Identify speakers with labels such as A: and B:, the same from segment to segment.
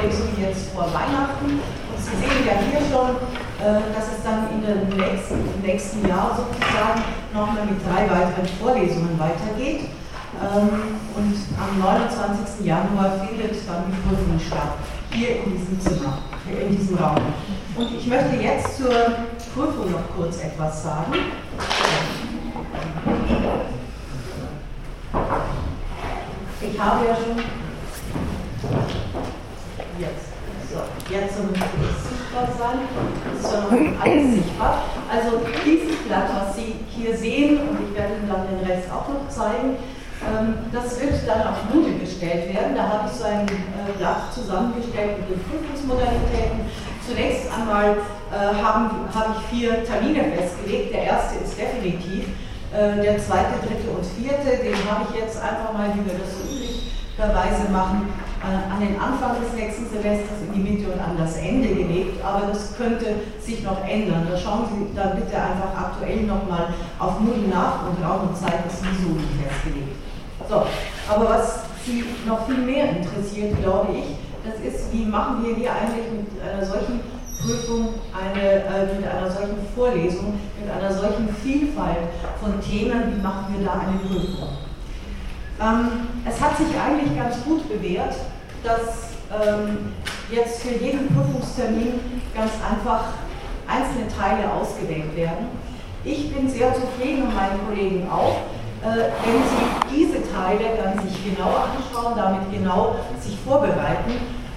A: Vorlesung jetzt vor Weihnachten. Und Sie sehen ja hier schon, äh, dass es dann in dem nächsten, im nächsten Jahr sozusagen nochmal mit drei weiteren Vorlesungen weitergeht. Ähm, und am 29. Januar findet dann die Prüfung statt, hier in diesem Zimmer, in diesem Raum. Und ich möchte jetzt zur Prüfung noch kurz etwas sagen. Ich habe ja schon. Jetzt. So, es sichtbar sein. Nicht alles sichtbar. Also dieses Blatt, was Sie hier sehen, und ich werde Ihnen dann den Rest auch noch zeigen, ähm, das wird dann auf Moodle gestellt werden. Da habe ich so ein äh, Blatt zusammengestellt mit den Prüfungsmodalitäten. Zunächst einmal äh, habe hab ich vier Termine festgelegt. Der erste ist definitiv. Äh, der zweite, dritte und vierte, den habe ich jetzt einfach mal, wie wir das so üblicherweise machen, an den Anfang des nächsten Semesters, in die Mitte und an das Ende gelegt. Aber das könnte sich noch ändern. Da schauen Sie dann bitte einfach aktuell nochmal auf Moodle nach und Raum und Zeit ist sowieso nicht festgelegt. So, aber was Sie noch viel mehr interessiert, glaube ich, das ist, wie machen wir hier eigentlich mit einer solchen Prüfung, eine, äh, mit einer solchen Vorlesung, mit einer solchen Vielfalt von Themen, wie machen wir da eine Prüfung? Ähm, es hat sich eigentlich ganz gut bewährt, dass ähm, jetzt für jeden Prüfungstermin ganz einfach einzelne Teile ausgewählt werden. Ich bin sehr zufrieden und meine Kollegen auch, äh, wenn Sie diese Teile dann sich genauer anschauen, damit genau sich vorbereiten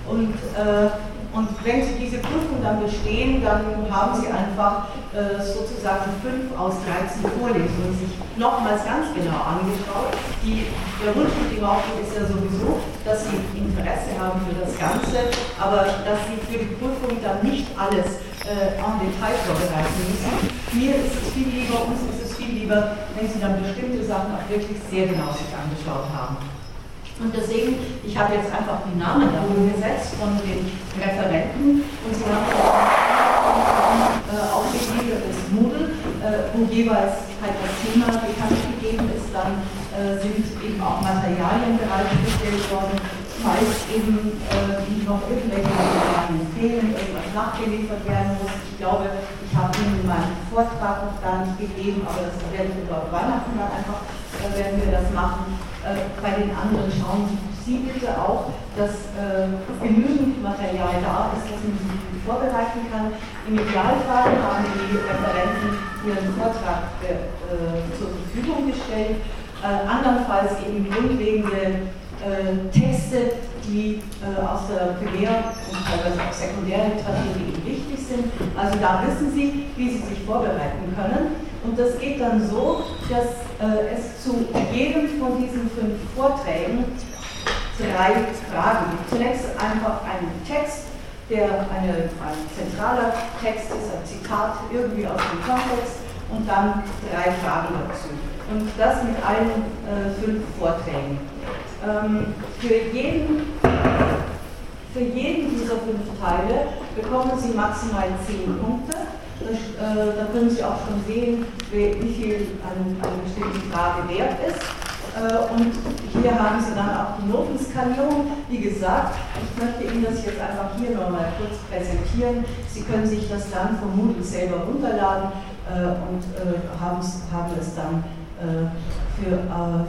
A: und, äh, und wenn Sie diese Prüfung dann bestehen, dann haben Sie einfach äh, sozusagen 5 aus 13 Vorlesungen sich nochmals ganz genau angeschaut. Die, der Wunsch mit dem Aufruf ist ja sowieso, dass Sie Interesse haben für das Ganze, aber dass Sie für die Prüfung dann nicht alles äh, en Detail vorbereiten müssen. Mir ist es viel lieber, uns ist es viel lieber, wenn Sie dann bestimmte Sachen auch wirklich sehr genau sich angeschaut haben. Und deswegen, ich habe jetzt einfach die Namen da gesetzt von den Referenten und Sie haben äh, aufgeschrieben, das Moodle, äh, wo jeweils halt das Thema bekannt gegeben ist, dann äh, sind eben auch Materialien bereitgestellt worden, falls eben noch irgendwelche Materialien fehlen, irgendwas nachgeliefert werden muss. Ich glaube, ich habe Ihnen meinen Vortrag noch gar nicht gegeben, aber das werden wir dort Weihnachten dann einfach, werden wir das machen. Äh, bei den anderen schauen Sie bitte auch, dass äh, genügend Material da ist, dass man sich vorbereiten kann. Im Idealfall haben die Referenten ihren Vortrag äh, zur Verfügung gestellt. Äh, andernfalls eben grundlegende äh, Texte, die äh, aus der Primär- und teilweise auch Sekundärliteratur wichtig sind. Also da wissen Sie, wie Sie sich vorbereiten können. Und das geht dann so, dass äh, es zu jedem von diesen fünf Vorträgen drei Fragen gibt. Zunächst einfach einen Text, der eine, ein zentraler Text ist, ein Zitat irgendwie aus dem Kontext und dann drei Fragen dazu. Und das mit allen äh, fünf Vorträgen. Ähm, für, jeden, für jeden dieser fünf Teile bekommen Sie maximal zehn Punkte. Äh, da können Sie auch schon sehen, wie viel eine, eine bestimmte Frage wert ist. Äh, und hier haben Sie dann auch die Notenskalierung. Wie gesagt, ich möchte Ihnen das jetzt einfach hier nochmal kurz präsentieren. Sie können sich das dann vom Moodle selber runterladen äh, und haben, es dann für,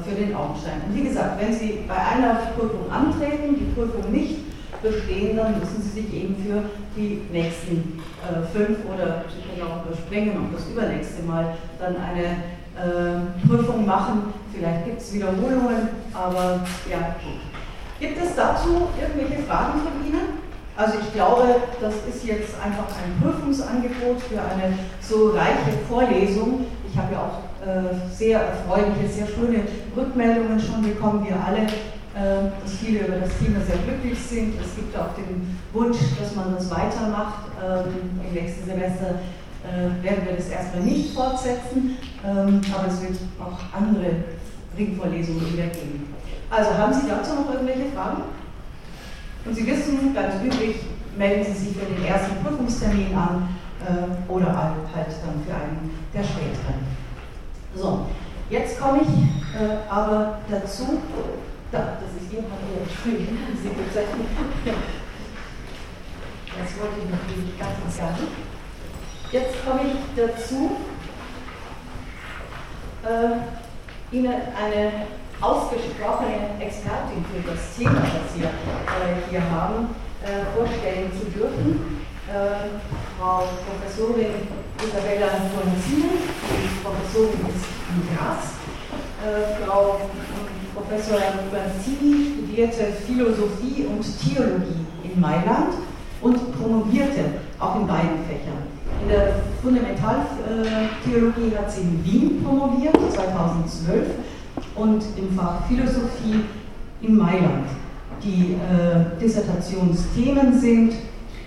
A: für den Augenschein. Und wie gesagt, wenn Sie bei einer Prüfung antreten, die Prüfung nicht bestehen, dann müssen Sie sich eben für die nächsten äh, fünf oder Sie auch überspringen und das übernächste Mal dann eine äh, Prüfung machen. Vielleicht gibt es Wiederholungen, aber ja, gut. Gibt es dazu irgendwelche Fragen von Ihnen? Also ich glaube, das ist jetzt einfach ein Prüfungsangebot für eine so reiche Vorlesung. Ich habe ja auch äh, sehr erfreuliche, sehr schöne Rückmeldungen schon bekommen, wir alle, dass viele über das Thema sehr glücklich sind. Es gibt auch den Wunsch, dass man das weitermacht. Ähm, Im nächsten Semester äh, werden wir das erstmal nicht fortsetzen, ähm, aber es wird auch andere Ringvorlesungen wieder geben. Also haben Sie dazu noch irgendwelche Fragen? Und Sie wissen, ganz üblich, melden Sie sich für den ersten Prüfungstermin an äh, oder halt, halt dann für einen der späteren. So, jetzt komme ich äh, aber dazu, da, das ist hier, Entschuldigung, Sie bezeichnen. Das wollte ich natürlich ganz und gar nicht. Jetzt komme ich dazu, äh, Ihnen eine ausgesprochene Expertin für das Thema, das wir äh, hier haben, äh, vorstellen zu dürfen. Äh, Frau Professorin Isabella Bonzino, die Professorin ist in Graz. Äh, Frau Professor Bonzini studierte Philosophie und Theologie in Mailand und promovierte auch in beiden Fächern. In der Fundamentaltheologie hat sie in Wien promoviert, 2012, und im Fach Philosophie in Mailand. Die äh, Dissertationsthemen sind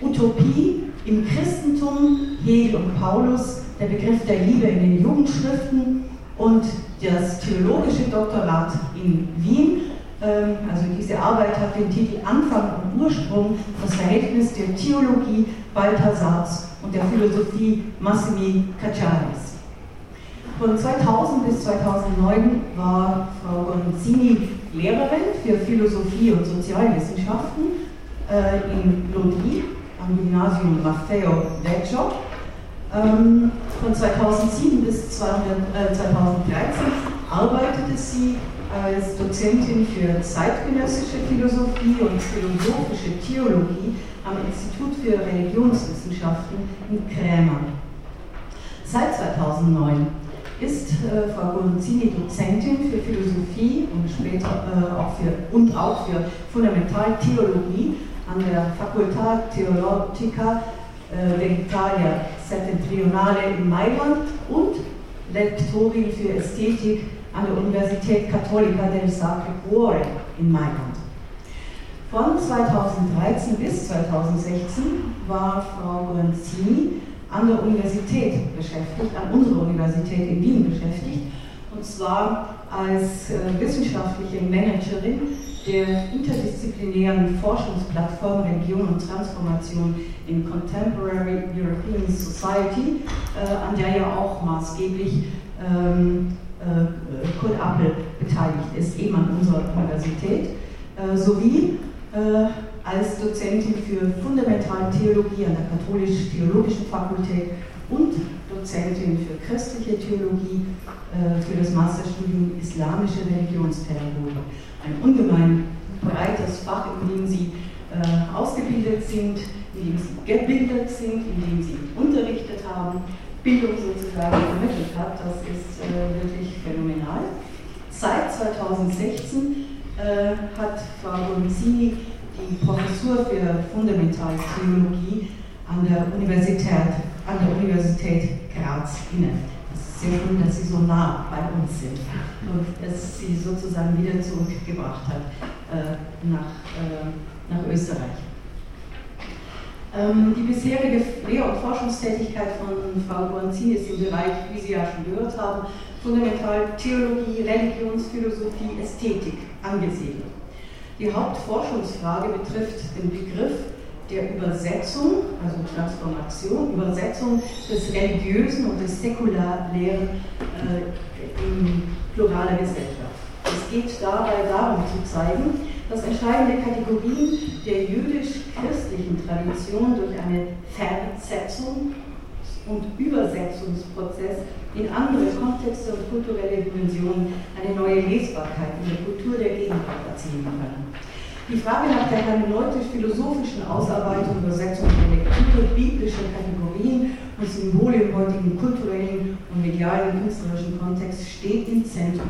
A: Utopie im Christentum, Hegel und Paulus, der Begriff der Liebe in den Jugendschriften und das theologische Doktorat in Wien ähm, also diese Arbeit hat den Titel Anfang und Ursprung, das Verhältnis der Theologie Balthasars und der Philosophie Massimi Cacciaris. Von 2000 bis 2009 war Frau Gonzini Lehrerin für Philosophie und Sozialwissenschaften äh, in Lodi am Gymnasium Maffeo Vecchio. Ähm, von 2007 bis 200, äh, 2013 arbeitete sie als Dozentin für zeitgenössische Philosophie und philosophische Theologie am Institut für Religionswissenschaften in Krämer. Seit 2009 ist äh, Frau Gonzini Dozentin für Philosophie und später äh, auch für, und auch für Fundamentaltheologie an der Facultà Theologica äh, dell'Italia Settentrionale in Mailand und Lektorin für Ästhetik an der Universität Cattolica del Sacro Cuore in Mailand. Von 2013 bis 2016 war Frau Guanzini an der Universität beschäftigt, an unserer Universität in Wien beschäftigt, und zwar als äh, wissenschaftliche Managerin der interdisziplinären Forschungsplattform Religion und Transformation in Contemporary European Society, äh, an der ja auch maßgeblich ähm, äh, Kurt Appel beteiligt ist, eben an unserer Universität, äh, sowie äh, als Dozentin für fundamentale Theologie an der Katholisch-Theologischen Fakultät und Dozentin für christliche Theologie für das Masterstudium Islamische Religionspädagogik. Ein ungemein breites Fach, in dem Sie ausgebildet sind, in dem Sie gebildet sind, in dem Sie unterrichtet haben Bildung sozusagen vermittelt hat, das ist äh, wirklich phänomenal. Seit 2016 äh, hat Frau Bonzini die Professur für Fundamentaltheologie an der Universität, an der Universität Graz inne. Es ist sehr schön, dass Sie so nah bei uns sind und es Sie sozusagen wieder zurückgebracht hat äh, nach, äh, nach Österreich. Ähm, die bisherige Lehr- und Forschungstätigkeit von Frau Guanzini ist im Bereich, wie Sie ja schon gehört haben, fundamental Theologie, Religionsphilosophie, Ästhetik angesiedelt. Die Hauptforschungsfrage betrifft den Begriff der Übersetzung, also Transformation, Übersetzung des Religiösen und des Säkularlehren äh, in pluraler Gesellschaft. Es geht dabei darum zu zeigen, dass entscheidende Kategorien der jüdisch-christlichen Tradition durch eine Versetzung und Übersetzungsprozess in andere Kontexte und kulturelle Dimensionen eine neue Lesbarkeit in der Kultur der Gegenwart erzielen können. Die Frage nach der hermeneutisch-philosophischen Ausarbeitung, Übersetzung der Lektüre biblischer Kategorien und Symbole im heutigen kulturellen und medialen künstlerischen Kontext steht im Zentrum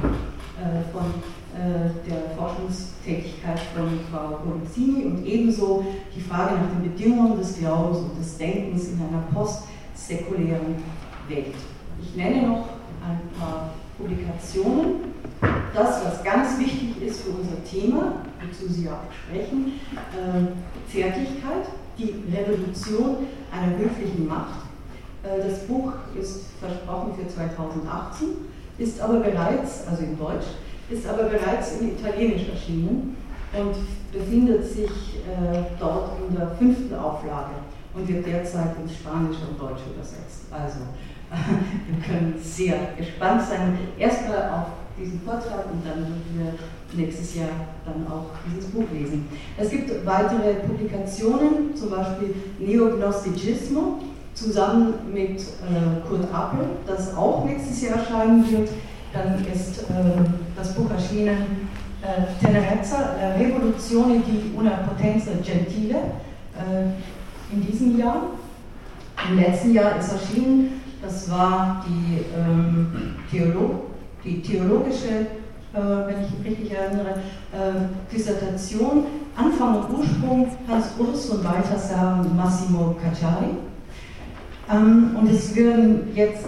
A: äh, von äh, der Forschungstätigkeit von Frau Bonzini und ebenso die Frage nach den Bedingungen des Glaubens und des Denkens in einer postsäkulären Welt. Ich nenne noch ein paar Publikationen. Das, was ganz wichtig ist für unser Thema, wozu Sie auch sprechen, äh, Zärtlichkeit, die Revolution einer höflichen Macht. Äh, das Buch ist versprochen für 2018, ist aber bereits, also in Deutsch, ist aber bereits in Italienisch erschienen und befindet sich äh, dort in der fünften Auflage und wird derzeit ins Spanische und Deutsche übersetzt. Also wir können sehr gespannt sein, erstmal auf diesen Vortrag und dann würden wir nächstes Jahr dann auch dieses Buch lesen. Es gibt weitere Publikationen, zum Beispiel Neognosticismo, zusammen mit äh, Kurt Appel, das auch nächstes Jahr erscheinen wird. Dann ist äh, das Buch erschienen äh, Tenerezza, La Revoluzione di una potenza gentile, äh, in diesem Jahr. Im letzten Jahr ist erschienen, das war die, ähm, Theolo die theologische, äh, wenn ich mich richtig erinnere, äh, Dissertation, Anfang und Ursprung Hans Urs und Balthasar Massimo Cacciari. Ähm, und es werden jetzt,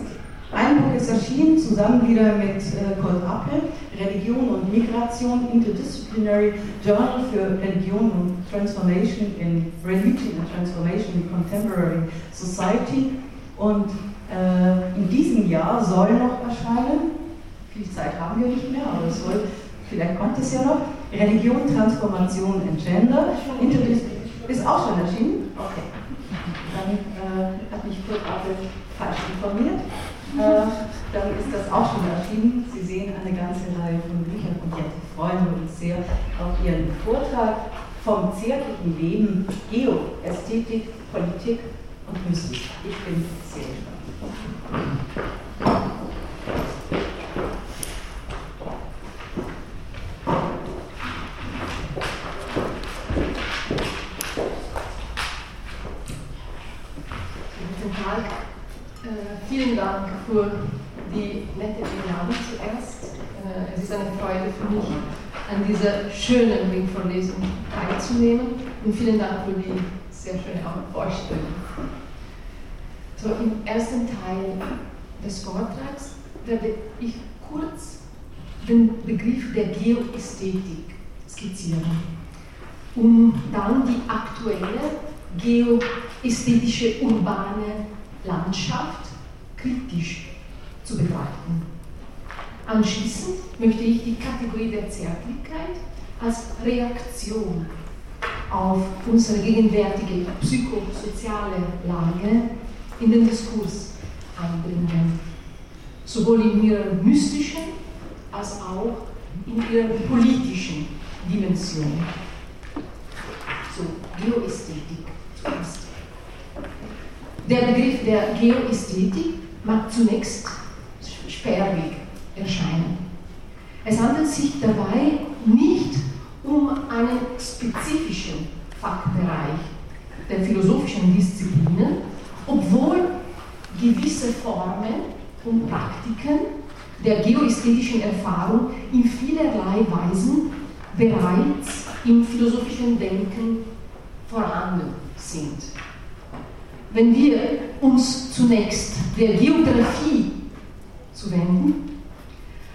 A: ein Buch ist erschienen, zusammen wieder mit äh, Kurt Appel, Religion und Migration, Interdisciplinary Journal für Religion und Transformation in Religion and Transformation in Contemporary Society. Und äh, in diesem Jahr soll noch erscheinen, viel Zeit haben wir nicht mehr, aber es soll, vielleicht kommt es ja noch, Religion, Transformation and Gender. Interdis ist auch schon erschienen? Okay. Dann äh, hat mich Kurt Appel falsch informiert. Äh, dann ist das auch schon erschienen. Sie sehen eine ganze Reihe von Büchern und jetzt freuen wir uns sehr auf Ihren Vortrag vom zärtlichen Leben, Geoästhetik, Politik und Mystik. Ich bin sehr gespannt.
B: vielen Für die nette Einladung zuerst. Äh, es ist eine Freude für mich, an dieser schönen Ringvorlesung teilzunehmen und vielen Dank für die sehr schöne Vorstellung. So, Im ersten Teil des Vortrags werde ich kurz den Begriff der Geoästhetik skizzieren, um dann die aktuelle geoästhetische urbane Landschaft kritisch zu betrachten. Anschließend möchte ich die Kategorie der Zärtlichkeit als Reaktion auf unsere gegenwärtige psychosoziale Lage in den Diskurs einbringen, sowohl in ihrer mystischen als auch in ihrer politischen Dimension. So, Geoästhetik zuerst. Der Begriff der Geoästhetik mag zunächst sperrig erscheinen. Es handelt sich dabei nicht um einen spezifischen Fachbereich der philosophischen Disziplinen, obwohl gewisse Formen und Praktiken der geoästhetischen Erfahrung in vielerlei Weisen bereits im philosophischen Denken vorhanden sind. Wenn wir uns zunächst der Geografie zuwenden,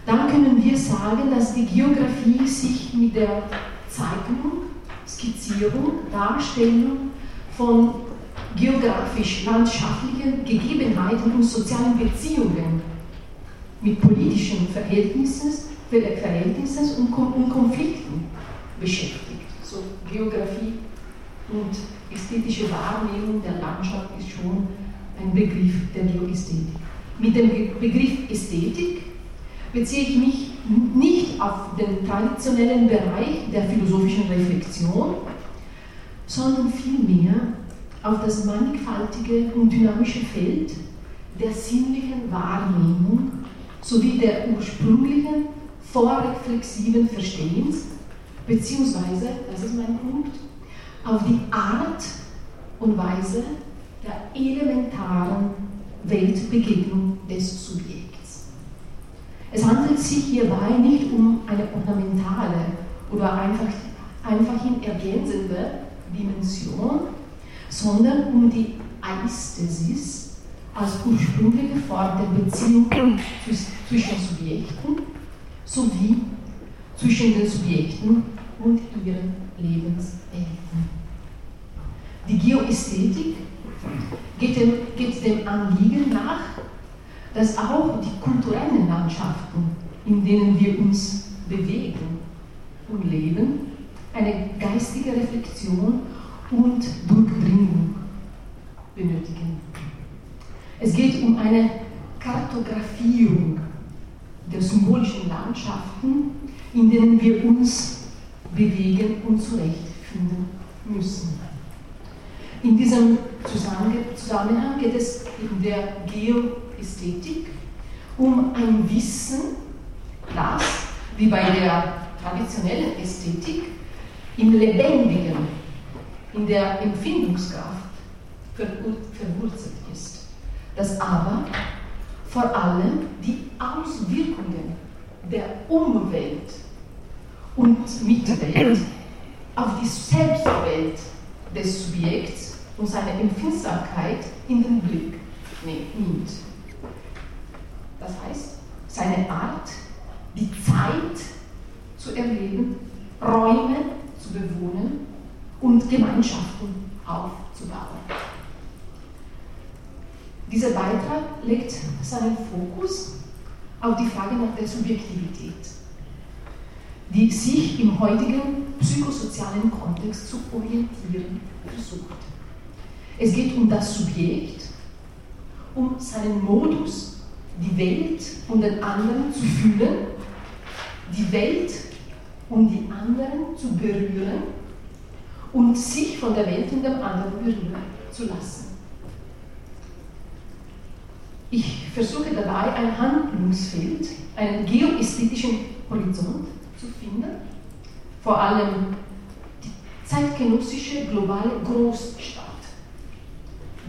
B: dann können wir sagen, dass die Geografie sich mit der Zeichnung, Skizzierung, Darstellung von geografisch-landschaftlichen Gegebenheiten und sozialen Beziehungen mit politischen Verhältnissen, Verhältnissen und Konflikten beschäftigt. So Geografie und ästhetische Wahrnehmung der Landschaft ist schon ein Begriff der Geoästhetik. Mit dem Begriff Ästhetik beziehe ich mich nicht auf den traditionellen Bereich der philosophischen Reflexion, sondern vielmehr auf das mannigfaltige und dynamische Feld der sinnlichen Wahrnehmung sowie der ursprünglichen vorreflexiven Verstehens, beziehungsweise, das ist mein Punkt, auf die Art und Weise der elementaren Weltbegegnung des Subjekts. Es handelt sich hierbei nicht um eine ornamentale oder einfach, einfachhin ergänzende Dimension, sondern um die Aisthesis als ursprüngliche Form der Beziehung zwischen Subjekten sowie zwischen den Subjekten und ihren Lebenswelten. Die Geoästhetik geht dem, geht dem Anliegen nach, dass auch die kulturellen Landschaften, in denen wir uns bewegen und leben, eine geistige Reflexion und Durchdringung benötigen. Es geht um eine Kartografierung der symbolischen Landschaften, in denen wir uns bewegen und zurechtfinden müssen. In diesem Zusammenhang geht es in der Geoästhetik um ein Wissen, das, wie bei der traditionellen Ästhetik, im Lebendigen, in der Empfindungskraft verwurzelt ist, das aber vor allem die Auswirkungen der Umwelt und Mitwelt auf die Selbstwelt des Subjekts und seine Empfindsamkeit in den Blick nimmt. Das heißt, seine Art, die Zeit zu erleben, Räume zu bewohnen und Gemeinschaften aufzubauen. Dieser Beitrag legt seinen Fokus auf die Frage nach der Subjektivität, die sich im heutigen psychosozialen Kontext zu orientieren versucht. Es geht um das Subjekt, um seinen Modus, die Welt und den anderen zu fühlen, die Welt um die anderen zu berühren und sich von der Welt und dem anderen berühren zu lassen. Ich versuche dabei ein Handlungsfeld, einen geoästhetischen Horizont zu finden, vor allem die zeitgenössische globale Großstadt,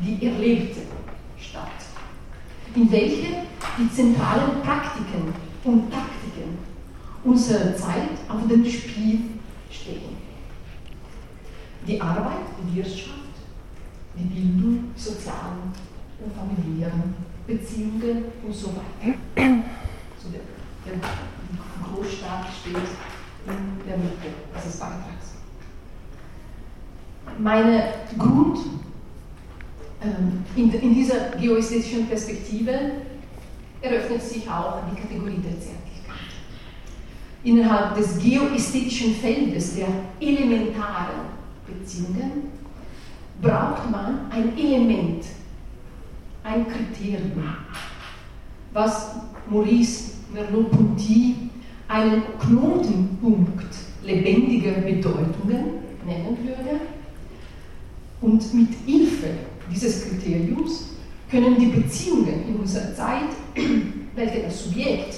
B: die erlebte Stadt, in welcher die zentralen Praktiken und Taktiken unserer Zeit auf dem Spiel stehen. Die Arbeit, die Wirtschaft, die Bildung, sozialen und familiären Beziehungen und so weiter. So der, der Großstaat steht in der Mitte dieses Beitrags. Meine Grund in, in dieser geoästhetischen Perspektive eröffnet sich auch die Kategorie der Zärtlichkeit. Innerhalb des geoästhetischen Feldes der elementaren Beziehungen braucht man ein Element ein Kriterium, was Maurice Merleau-Ponty einen Knotenpunkt lebendiger Bedeutungen nennen würde. Und mit Hilfe dieses Kriteriums können die Beziehungen in unserer Zeit, welche das Subjekt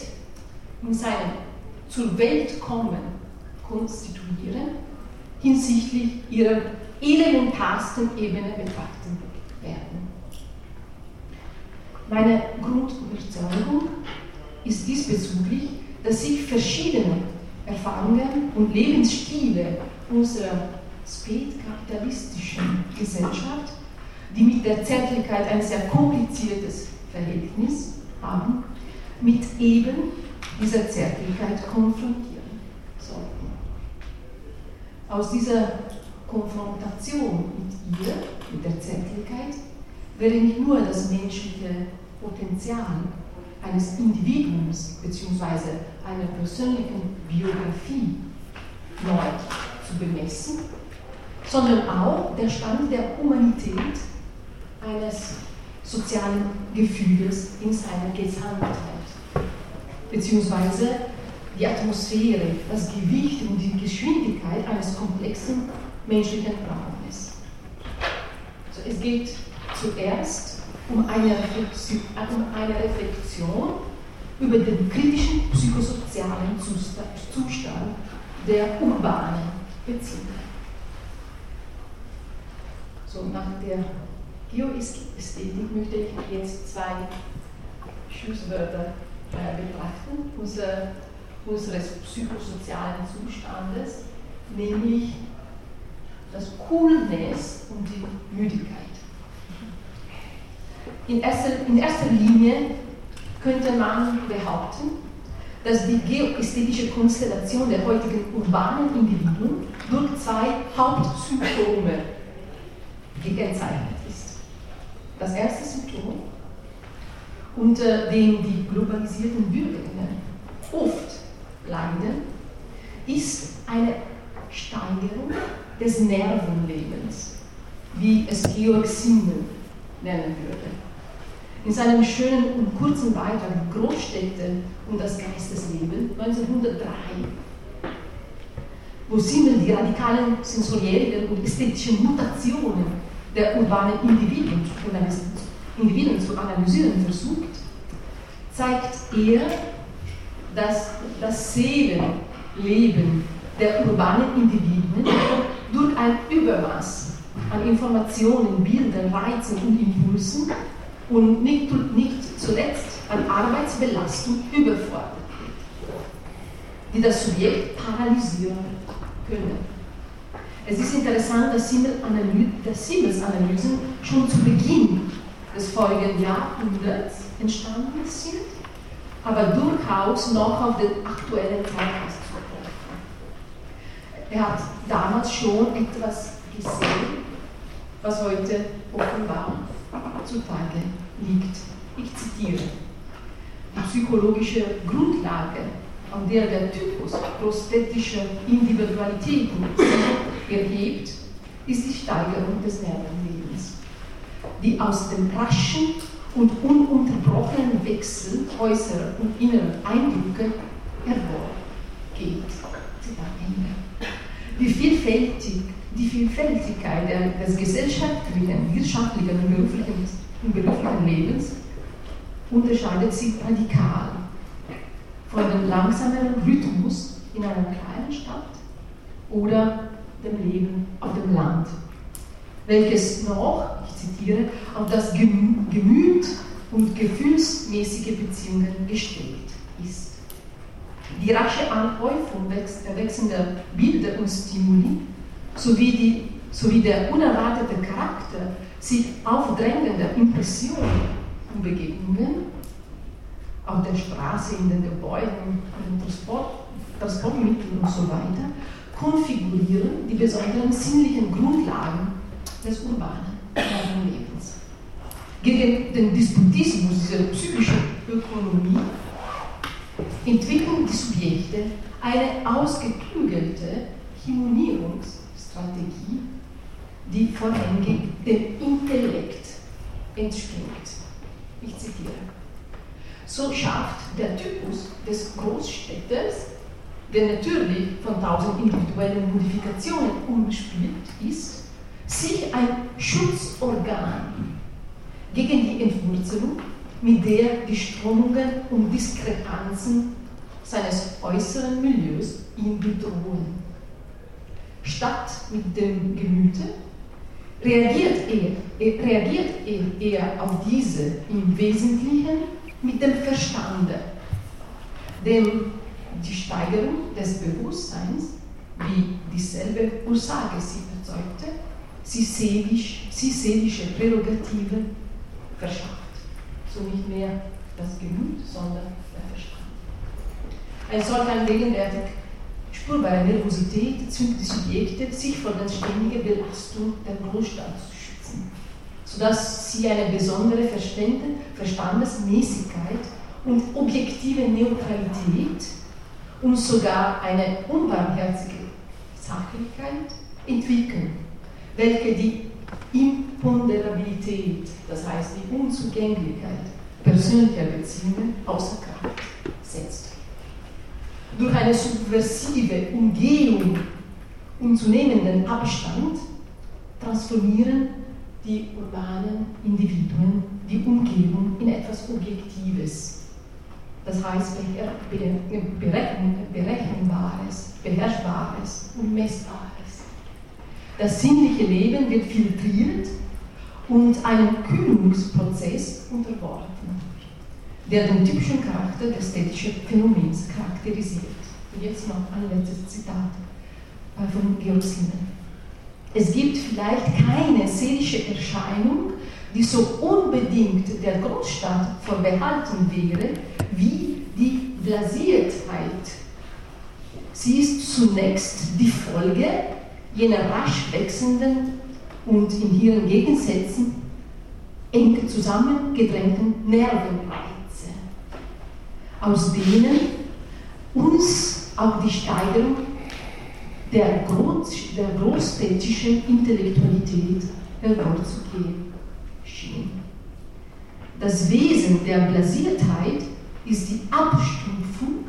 B: in seinem zur Welt kommen konstituieren, hinsichtlich ihrer elementarsten Ebene betrachten werden. Meine Grundüberzeugung ist diesbezüglich, dass sich verschiedene Erfahrungen und Lebensstile unserer spätkapitalistischen Gesellschaft, die mit der Zärtlichkeit ein sehr kompliziertes Verhältnis haben, mit eben dieser Zärtlichkeit konfrontieren sollten. Aus dieser Konfrontation mit ihr, mit der Zärtlichkeit, wäre nicht nur das menschliche Potenzial eines Individuums bzw. einer persönlichen Biografie neu zu bemessen, sondern auch der Stand der Humanität eines sozialen Gefühls in seiner Gesamtheit, beziehungsweise die Atmosphäre, das Gewicht und die Geschwindigkeit eines komplexen menschlichen Raumes. Also es geht zuerst um eine, um eine Reflexion über den kritischen psychosozialen Zustand der urbanen Beziehungen. So, nach der Geoästhetik möchte ich jetzt zwei Schusswörter äh, betrachten, unser, unseres psychosozialen Zustandes, nämlich das Coolness und die Müdigkeit. In erster, in erster Linie könnte man behaupten, dass die geoästhetische Konstellation der heutigen urbanen Individuen durch zwei Hauptsymptome gekennzeichnet. Das erste Symptom, unter dem die globalisierten Bürgerinnen oft leiden, ist eine Steigerung des Nervenlebens, wie es Georg Simmel nennen würde. in seinem schönen und kurzen Beitrag Großstädte und das Geistesleben 1903, wo Simmel die radikalen sensoriellen und ästhetischen Mutationen der urbanen Individuen, Individuen zu analysieren versucht, zeigt er, dass das Seelenleben der urbanen Individuen durch ein Übermaß an Informationen, Bildern, Reizen und Impulsen und nicht, nicht zuletzt an Arbeitsbelastung überfordert, die das Subjekt paralysieren können. Es ist interessant, dass Siemens Analysen schon zu Beginn des folgenden Jahrhunderts entstanden sind, aber durchaus noch auf den aktuellen Zeitgeist zurückgreifen. Er hat damals schon etwas gesehen, was heute offenbar zutage liegt. Ich zitiere. Die psychologische Grundlage, an der der Typus prosthetischer Individualitäten erhebt, ist die Steigerung des Nervenlebens, die aus dem raschen und ununterbrochenen Wechsel äußerer und innerer Eindrücke hervorgeht. Wie vielfältig die Vielfältigkeit des gesellschaftlichen, wirtschaftlichen und beruflichen, und beruflichen Lebens unterscheidet sich radikal von dem langsamen Rhythmus in einer kleinen Stadt oder dem Leben auf dem Land, welches noch, ich zitiere, auf das Gemüt und gefühlsmäßige Beziehungen gestellt ist. Die rasche Anhäufung wechselnder Bilder und Stimuli sowie, die, sowie der unerwartete Charakter sich aufdrängender Impressionen und Begegnungen auf der Straße, in den Gebäuden, in den Transport, Transportmitteln und so weiter, konfigurieren die besonderen sinnlichen Grundlagen des urbanen Lebens. Gegen den Despotismus dieser psychischen Ökonomie entwickeln die Subjekte eine ausgeklügelte Harmonierungsstrategie, die vorrangig dem Intellekt entspringt. Ich zitiere. So schafft der Typus des Großstädters, der natürlich von tausend individuellen Modifikationen umspielt ist, sich ein Schutzorgan gegen die Entwurzelung, mit der die Strömungen und Diskrepanzen seines äußeren Milieus ihn bedrohen. Statt mit dem Gemüte, reagiert er, er, reagiert er eher auf diese im Wesentlichen mit dem Verstande, dem die Steigerung des Bewusstseins, wie dieselbe Aussage sie erzeugte, sie, seelisch, sie seelische Prärogative verschafft. So nicht mehr das Gemüt, sondern der Verstand. Ein solcher gegenwärtig spürbare Nervosität zwingt die Subjekte, sich vor der ständigen Belastung der Großstadt zu schützen, sodass sie eine besondere Verstandesmäßigkeit und objektive Neutralität und sogar eine unbarmherzige Sachlichkeit entwickeln, welche die Imponderabilität, das heißt die Unzugänglichkeit persönlicher Beziehungen außer Kraft setzt durch eine subversive Umgehung und zunehmenden Abstand transformieren die urbanen Individuen die Umgebung in etwas Objektives. Das heißt berechenbares, beherrschbares und messbares. Das sinnliche Leben wird filtriert und einem Kühlungsprozess unterworfen der den typischen Charakter des ästhetischen Phänomens charakterisiert. Und jetzt noch ein letztes Zitat äh, von Georg Simmel. Es gibt vielleicht keine seelische Erscheinung, die so unbedingt der Großstadt vorbehalten wäre, wie die Blasiertheit. Sie ist zunächst die Folge jener rasch wechselnden und in ihren Gegensätzen eng zusammengedrängten Nervenreihe aus denen uns auch die Steigerung der, der großstädtischen Intellektualität hervorzugehen Das Wesen der Blasiertheit ist die Abstufung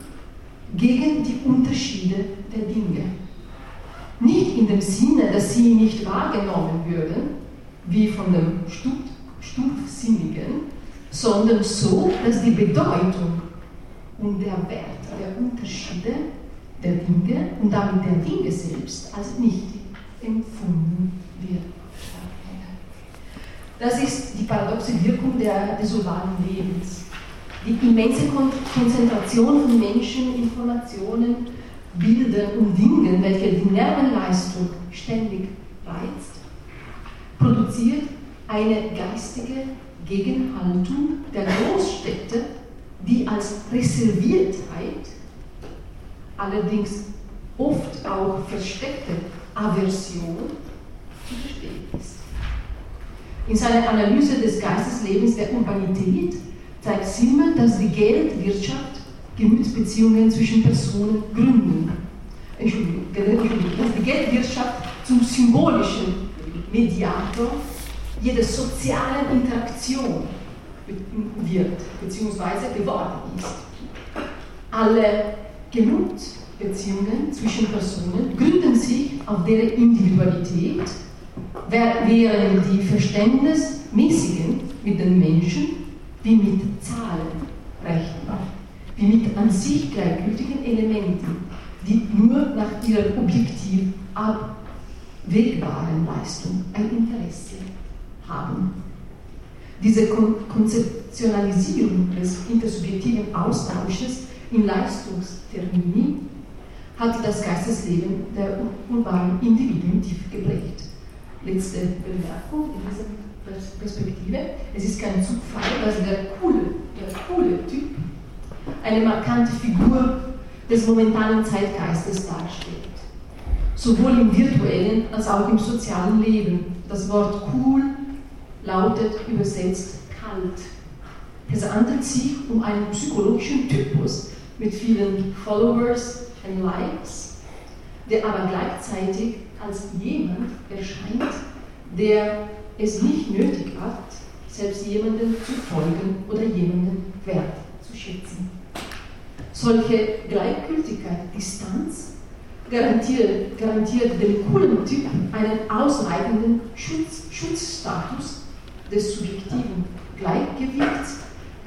B: gegen die Unterschiede der Dinge. Nicht in dem Sinne, dass sie nicht wahrgenommen würden, wie von dem Stumpfsinnigen, sondern so, dass die Bedeutung und der Wert der Unterschiede der Dinge und damit der Dinge selbst als nichtig empfunden wird. Das ist die paradoxe Wirkung der, des urbanen Lebens. Die immense Konzentration von Menschen, Informationen, Bildern und Dingen, welche die Nervenleistung ständig reizt, produziert eine geistige Gegenhaltung der Großstädte, die als Reserviertheit, allerdings oft auch versteckte Aversion zu verstehen ist. In seiner Analyse des Geisteslebens der Urbanität zeigt Simmer, dass die Geldwirtschaft Gemütsbeziehungen zwischen Personen gründen. Entschuldigung, dass die Geldwirtschaft zum symbolischen Mediator jeder sozialen Interaktion wird bzw. geworden ist. Alle Gemütsbeziehungen zwischen Personen gründen sich auf deren Individualität, während die verständnismäßigen mit den Menschen wie mit Zahlen rechnen, wie mit an sich gleichgültigen Elementen, die nur nach ihrer objektiv abwägbaren Leistung ein Interesse haben. Diese Konzeptionalisierung des intersubjektiven Austausches in Leistungstermini hat das Geistesleben der urbanen Individuen tief geprägt. Letzte Bemerkung in dieser Perspektive. Es ist kein Zufall, dass der coole, der coole Typ eine markante Figur des momentanen Zeitgeistes darstellt. Sowohl im virtuellen als auch im sozialen Leben. Das Wort cool lautet übersetzt kalt. Es handelt sich um einen psychologischen Typus mit vielen Followers und Likes, der aber gleichzeitig als jemand erscheint, der es nicht nötig hat, selbst jemandem zu folgen oder jemanden wert zu schätzen. Solche Gleichgültigkeit, Distanz garantiert, garantiert dem coolen Typ einen ausreichenden Schutz, Schutzstatus des subjektiven Gleichgewichts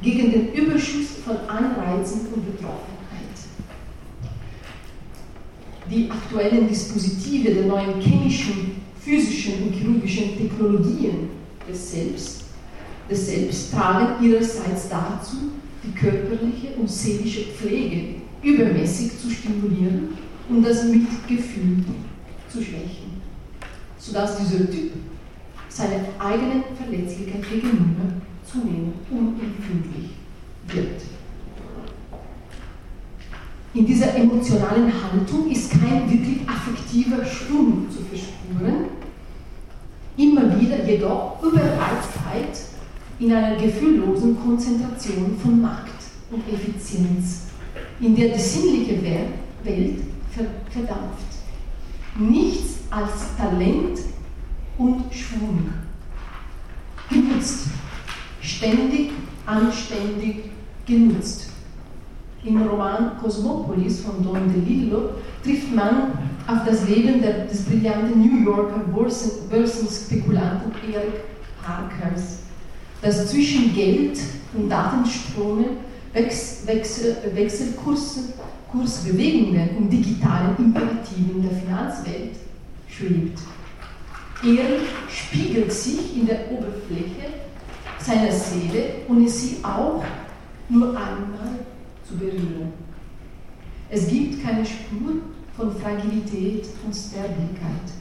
B: gegen den Überschuss von Anreizen und Betroffenheit. Die aktuellen Dispositive der neuen chemischen, physischen und chirurgischen Technologien des Selbst, des Selbst tragen ihrerseits dazu, die körperliche und seelische Pflege übermäßig zu stimulieren und das Mitgefühl zu schwächen, sodass dieser Typ seine eigene Verletzlichkeit gegenüber zunehmend unempfindlich wird. In dieser emotionalen Haltung ist kein wirklich affektiver Schwung zu verspüren, immer wieder jedoch Überreiztheit in einer gefühllosen Konzentration von Macht und Effizienz, in der die sinnliche Welt verdampft. Nichts als Talent und Schwung. Genutzt. Ständig, anständig genutzt. Im Roman Cosmopolis von Don DeLillo trifft man auf das Leben der, des brillanten New Yorker Börsenspekulanten Eric Parkers, das zwischen Geld und Datenströmen, Wechsel, Wechsel, Wechselkursen, Kursbewegungen und digitalen Imperativen der Finanzwelt schwebt. Er spiegelt sich in der Oberfläche seiner Seele und ist sie auch nur einmal zu berühren. Es gibt keine Spur von Fragilität und Sterblichkeit,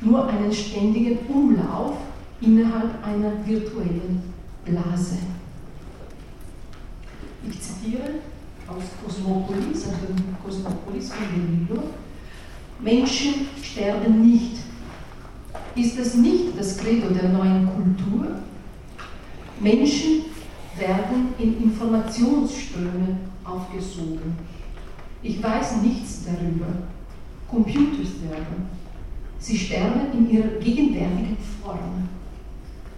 B: nur einen ständigen Umlauf innerhalb einer virtuellen Blase. Ich zitiere aus Kosmopolis, also Kosmopolis von Delillo. Menschen sterben nicht ist es nicht das Credo der neuen Kultur? Menschen werden in Informationsströme aufgesogen. Ich weiß nichts darüber. Computer sterben. Sie sterben in ihrer gegenwärtigen Form.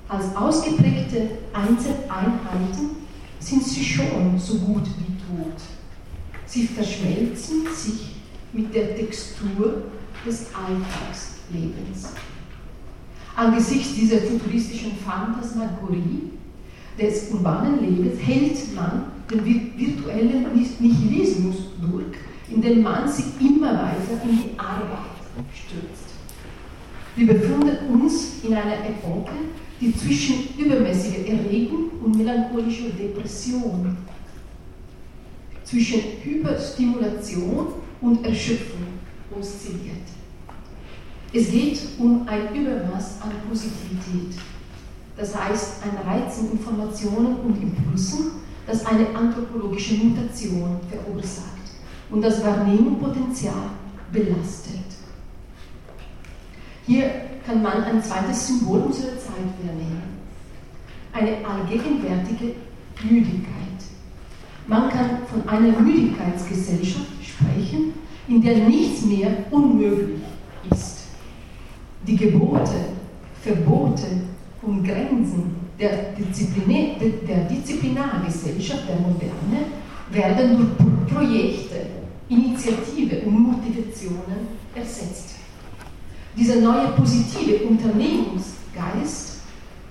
B: als ausgeprägte Einzeleinheiten sind sie schon so gut wie tot. Sie verschmelzen sich mit der Textur des Alltagslebens. Angesichts dieser futuristischen Phantasmagorie des urbanen Lebens hält man den virtuellen Nihilismus durch, indem man sich immer weiter in die Arbeit stürzt. Wir befinden uns in einer Epoche, die zwischen übermäßiger Erregung und melancholischer Depression, zwischen Hyperstimulation und Erschöpfung oszilliert. Es geht um ein Übermaß an Positivität, das heißt ein Reizen Informationen und Impulsen, das eine anthropologische Mutation verursacht und das Wahrnehmungspotenzial belastet. Hier kann man ein zweites Symbol unserer Zeit wahrnehmen. Eine allgegenwärtige Müdigkeit. Man kann von einer Müdigkeitsgesellschaft sprechen, in der nichts mehr unmöglich ist. Die Gebote, Verbote und Grenzen der, Disziplin der Disziplinargesellschaft der Moderne werden durch Projekte, Initiative und Motivationen ersetzt. Dieser neue positive Unternehmungsgeist,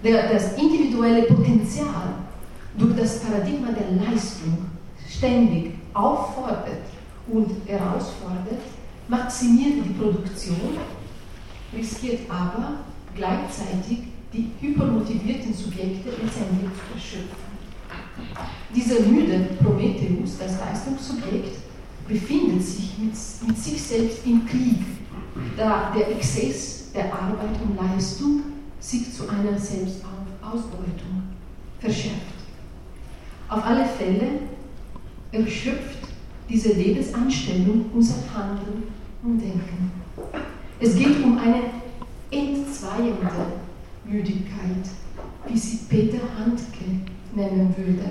B: der das individuelle Potenzial durch das Paradigma der Leistung ständig auffordert und herausfordert, maximiert die Produktion, riskiert aber gleichzeitig die hypermotivierten Subjekte letztendlich zu erschöpfen. Dieser müde Prometheus, das Leistungssubjekt, befindet sich mit, mit sich selbst im Krieg, da der Exzess der Arbeit und Leistung sich zu einer Selbstausbeutung verschärft. Auf alle Fälle erschöpft diese Lebensanstellung unser Handeln und Denken. Es geht um eine entzweiende Müdigkeit, wie sie Peter Handke nennen würde,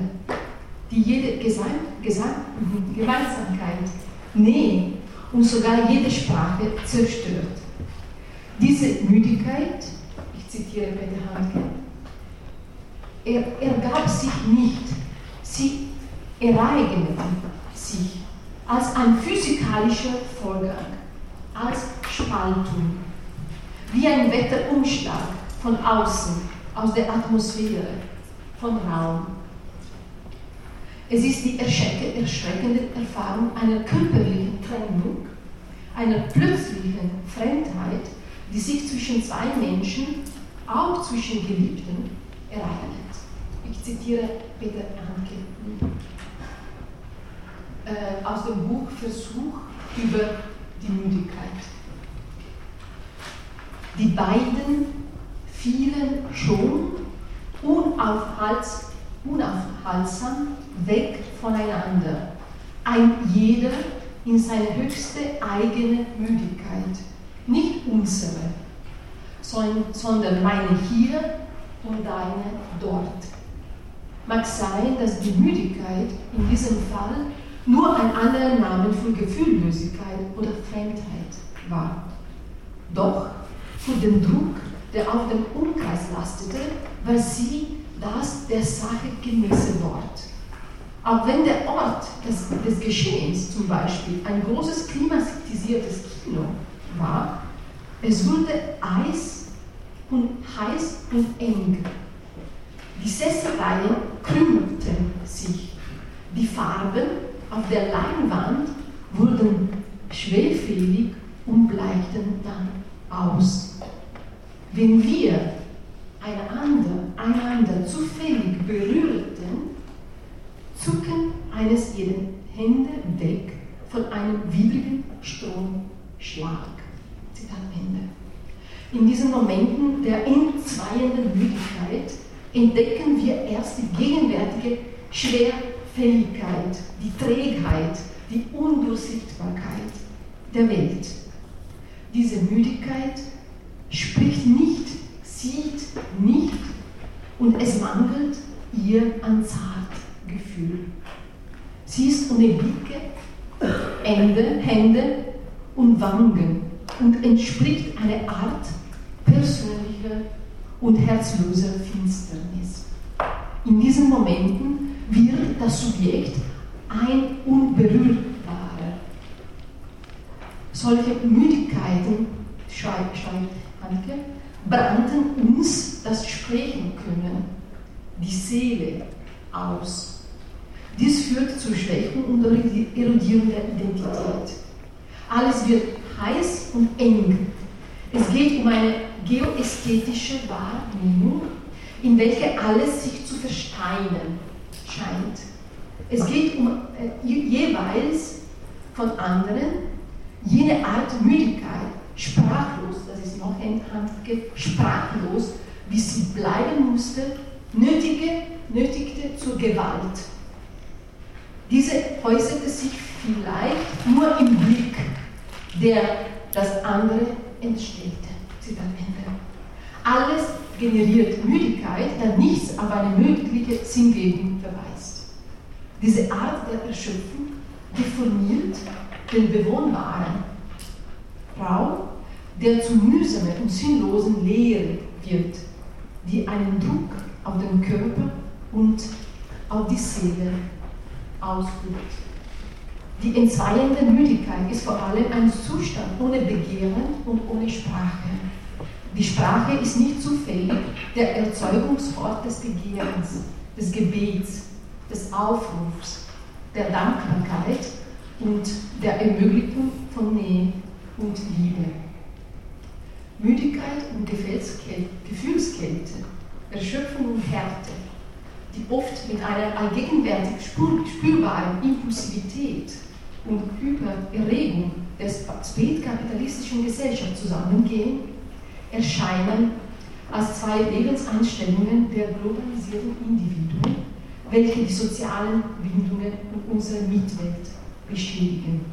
B: die jede Gesam Gesam Gemeinsamkeit, Nähe und sogar jede Sprache zerstört. Diese Müdigkeit, ich zitiere Peter Handke, er ergab sich nicht, sie ereignete sich als ein physikalischer Vorgang, als Spaltung, wie ein Wetterumschlag von außen, aus der Atmosphäre, von Raum. Es ist die erschreckende Erfahrung einer körperlichen Trennung, einer plötzlichen Fremdheit, die sich zwischen zwei Menschen, auch zwischen Geliebten, ereignet. Ich zitiere Peter Hanke äh, aus dem Buch Versuch über die Müdigkeit. Die beiden fielen schon unaufhalts, unaufhaltsam weg voneinander, ein jeder in seine höchste eigene Müdigkeit, nicht unsere, sondern meine hier und deine dort. Mag sein, dass die Müdigkeit in diesem Fall nur ein anderer Name für Gefühllosigkeit oder Fremdheit war. Doch für den Druck der auf dem Umkreis lastete, war sie das der Sache gemäße Wort. Auch wenn der Ort des, des Geschehens zum Beispiel ein großes klimatisiertes Kino war, es wurde Eis und heiß und eng. Die Sesselreihen krümmten sich. Die Farben auf der Leinwand wurden schwerfällig und bleichten dann aus. Wenn wir einander, einander zufällig berührten, zucken eines jeden Hände weg von einem widrigen Stromschlag. Zitat Ende. In diesen Momenten der entzweienden Müdigkeit entdecken wir erst die gegenwärtige Schwerfälligkeit, die Trägheit, die Undurchsichtbarkeit der Welt. Diese Müdigkeit spricht nicht, sieht nicht und es mangelt ihr an Zartgefühl. Sie ist ohne Blicke, Ende, Hände und Wangen und entspricht einer Art persönlicher und herzloser Finsternis. In diesen Momenten wird das Subjekt ein Unberührbarer. Solche Müdigkeiten, schreibt, Hanke, brannten uns das Sprechen können, die Seele aus. Dies führt zu Schwächen und Erodierung der Identität. Alles wird heiß und eng. Es geht um eine geoästhetische Wahrnehmung, in welcher alles sich zu versteinen scheint. Es geht um äh, jeweils von anderen jene Art Müdigkeit, sprachlos, das ist noch ein Handgriff, sprachlos, wie sie bleiben musste, nötige, nötigte zur Gewalt. Diese äußerte sich vielleicht nur im Blick, der das andere entstellte. Zitat Ende. Alles generiert Müdigkeit, da nichts auf eine mögliche Sinngebung verweist. Diese Art der Erschöpfung deformiert den bewohnbaren Raum, der zu mühsamen und sinnlosen Leere wird, die einen Druck auf den Körper und auf die Seele ausübt. Die entzweiende Müdigkeit ist vor allem ein Zustand ohne Begehren und ohne Sprache. Die Sprache ist nicht zufällig der Erzeugungsort des Begehrens, des Gebets, des Aufrufs, der Dankbarkeit und der Ermöglichung von Nähe und Liebe. Müdigkeit und Gefühlskälte, Erschöpfung und Härte, die oft mit einer allgegenwärtig spürbaren Impulsivität und Übererregung der spätkapitalistischen Gesellschaft zusammengehen, erscheinen als zwei Lebenseinstellungen der globalisierten Individuen, welche die sozialen Bindungen und unsere Mitwelt beschädigen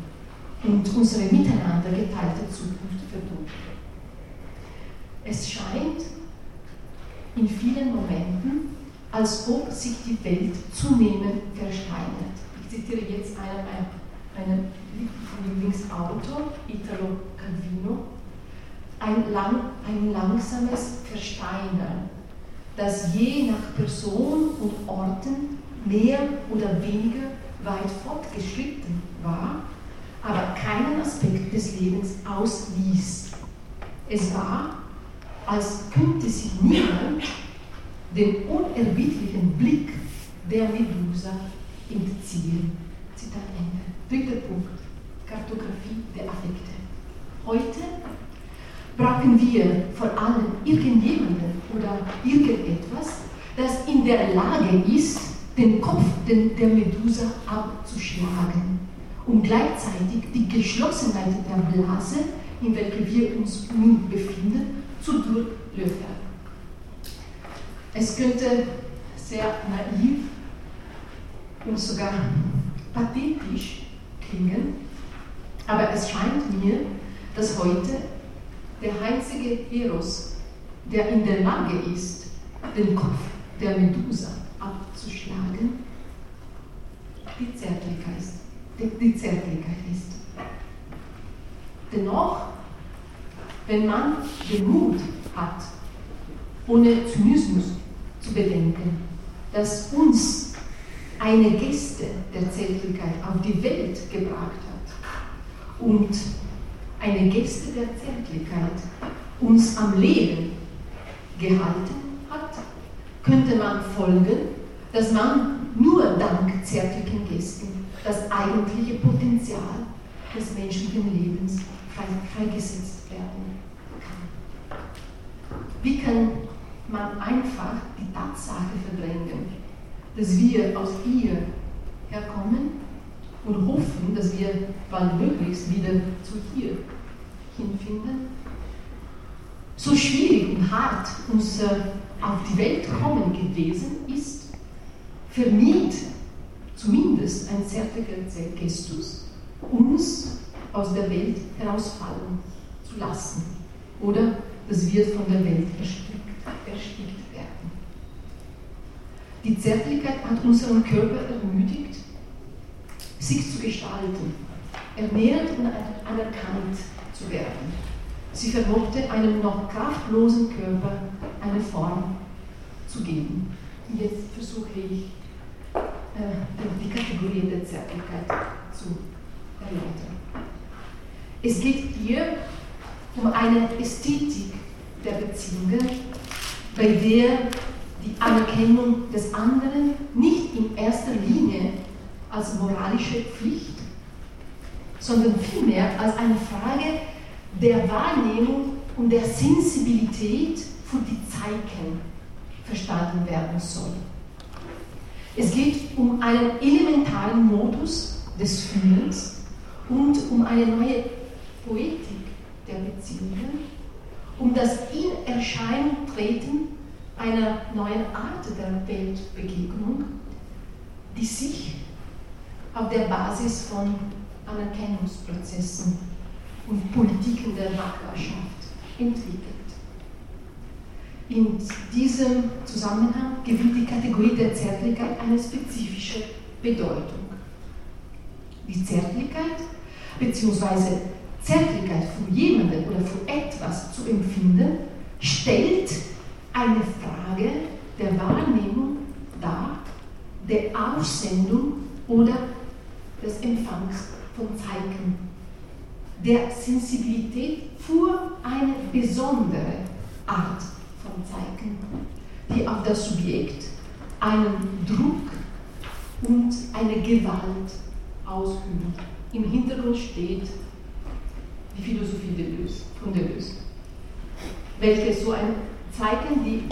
B: und unsere miteinander geteilte Zukunft verdunkeln. Es scheint in vielen Momenten, als ob sich die Welt zunehmend versteinert. Ich zitiere jetzt einen, einen Lieblingsautor, Italo Calvino, ein, lang, ein langsames Versteinern, das je nach Person und Orten mehr oder weniger weit fortgeschritten war, aber keinen Aspekt des Lebens ausließ. Es war, als könnte sich niemand den unerbittlichen Blick der Medusa entziehen. Zitat Ende. Dritter Punkt. Kartografie der Affekte. Heute brauchen wir vor allem irgendjemanden oder irgendetwas, das in der Lage ist, den Kopf der Medusa abzuschlagen, um gleichzeitig die Geschlossenheit der Blase, in welcher wir uns nun befinden, zu durchlöchern. Es könnte sehr naiv und sogar pathetisch klingen, aber es scheint mir, dass heute der einzige Eros, der in der Lage ist, den Kopf der Medusa abzuschlagen, die Zärtlichkeit ist. Die Zärtlichkeit ist. Dennoch, wenn man den Mut hat, ohne Zynismus zu bedenken, dass uns eine Geste der Zärtlichkeit auf die Welt gebracht hat und eine Geste der Zärtlichkeit uns am Leben gehalten hat, könnte man folgen, dass man nur dank zärtlichen Gesten das eigentliche Potenzial des menschlichen Lebens freigesetzt werden kann. Wie kann man einfach die Tatsache verdrängen, dass wir aus ihr herkommen und hoffen, dass wir bald möglichst wieder zu ihr hinfinden. So schwierig und hart unser auf die Welt kommen gewesen ist, vermied zumindest ein zärtlicher Gestus, uns aus der Welt herausfallen zu lassen oder dass wir von der Welt erstickt, erstickt werden. Die Zärtlichkeit hat unseren Körper ermüdigt sich zu gestalten, ernährt und anerkannt zu werden. Sie vermochte einem noch kraftlosen Körper eine Form zu geben. Jetzt versuche ich, die Kategorien der Zärtlichkeit zu erläutern. Es geht hier um eine Ästhetik der Beziehungen, bei der die Anerkennung des anderen nicht in erster Linie als moralische Pflicht, sondern vielmehr als eine Frage der Wahrnehmung und der Sensibilität für die Zeichen verstanden werden soll. Es geht um einen elementaren Modus des Fühlens und um eine neue Poetik der Beziehungen, um das in Erscheinung treten einer neuen Art der Weltbegegnung, die sich auf der Basis von Anerkennungsprozessen und Politiken der Nachbarschaft entwickelt. In diesem Zusammenhang gewinnt die Kategorie der Zärtlichkeit eine spezifische Bedeutung. Die Zärtlichkeit bzw. Zärtlichkeit für jemanden oder für etwas zu empfinden, stellt eine Frage der Wahrnehmung dar, der Aussendung oder des Empfangs von Zeichen, der Sensibilität für eine besondere Art von Zeichen, die auf das Subjekt einen Druck und eine Gewalt ausüben. Im Hintergrund steht die Philosophie von Deleuze, welche so ein Zeichen, die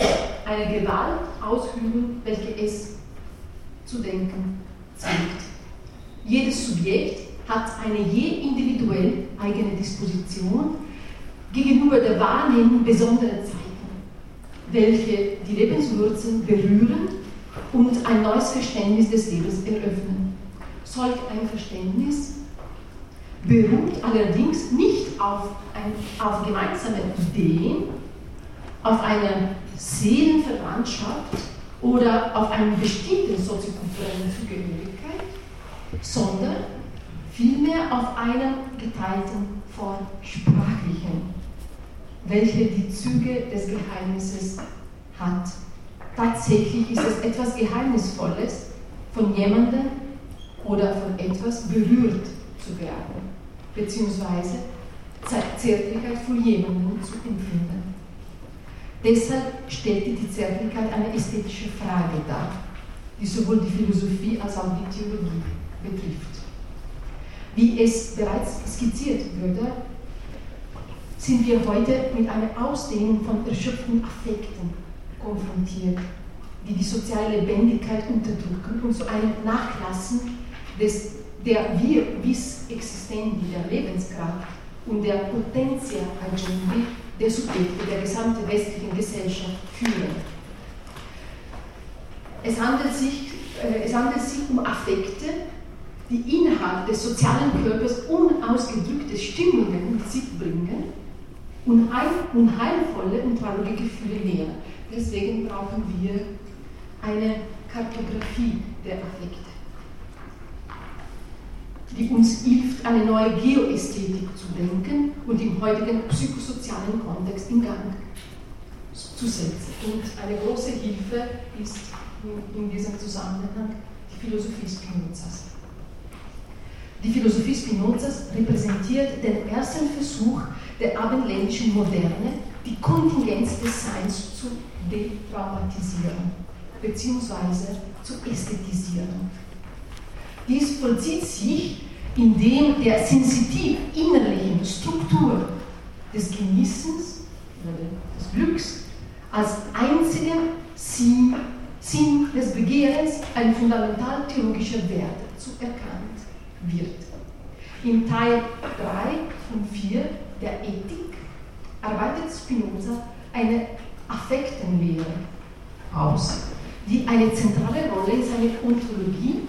B: eine Gewalt ausüben, welche es zu denken zwingt. Jedes Subjekt hat eine je individuell eigene Disposition gegenüber der Wahrnehmung besonderer Zeichen, welche die Lebenswurzeln berühren und ein neues Verständnis des Lebens eröffnen. Solch ein Verständnis beruht allerdings nicht auf, ein, auf gemeinsamen Ideen, auf einer Seelenverwandtschaft oder auf einer bestimmten soziokulturellen Zugehörigkeit, sondern vielmehr auf einer geteilten Form sprachlichen, welche die Züge des Geheimnisses hat. Tatsächlich ist es etwas Geheimnisvolles, von jemandem oder von etwas berührt zu werden, beziehungsweise Zärtlichkeit für jemanden zu empfinden. Deshalb stellte die Zärtlichkeit eine ästhetische Frage dar, die sowohl die Philosophie als auch die Theologie betrifft. Wie es bereits skizziert wurde, sind wir heute mit einer Ausdehnung von erschöpften Affekten konfrontiert, die die soziale Lebendigkeit unterdrücken und zu einem Nachlassen des, der wir bis existenti der Lebenskraft und der Potentia agendi der Subjekte der gesamten westlichen Gesellschaft führen. Es handelt, sich, äh, es handelt sich um Affekte, die innerhalb des sozialen Körpers unausgedrückte Stimmungen mit sich bringen unheilvolle und traurige Gefühle nähern. Deswegen brauchen wir eine Kartografie der Affekte, die uns hilft, eine neue Geoästhetik zu denken und im heutigen psychosozialen Kontext in Gang zu setzen. Und eine große Hilfe ist in diesem Zusammenhang die Philosophie Spinozas. Die Philosophie Spinozas repräsentiert den ersten Versuch der abendländischen Moderne, die Kontingenz des Seins zu detraumatisieren bzw. zu ästhetisieren. Dies vollzieht sich, indem der sensitiv innerlichen Struktur des Genießens oder des Glücks als einziger Sinn, Sinn des Begehrens ein fundamental theologischer Wert zu erkannt wird. Im Teil 3 und 4 der Ethik arbeitet Spinoza eine Affektenlehre aus, die eine zentrale Rolle in seiner Ontologie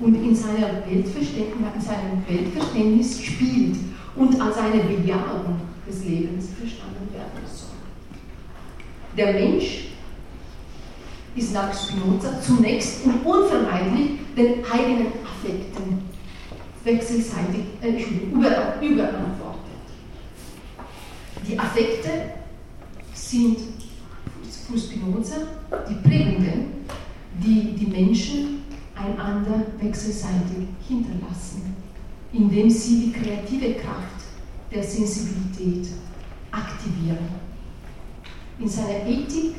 B: und in, seiner in seinem Weltverständnis spielt und als eine Bejahung des Lebens verstanden werden soll. Der Mensch ist nach Spinoza zunächst und unvermeidlich den eigenen Affekten wechselseitig äh, über, überantwortet. Die Affekte sind für Spinoza die Prägungen, die die Menschen einander wechselseitig hinterlassen, indem sie die kreative Kraft der Sensibilität aktivieren. In seiner Ethik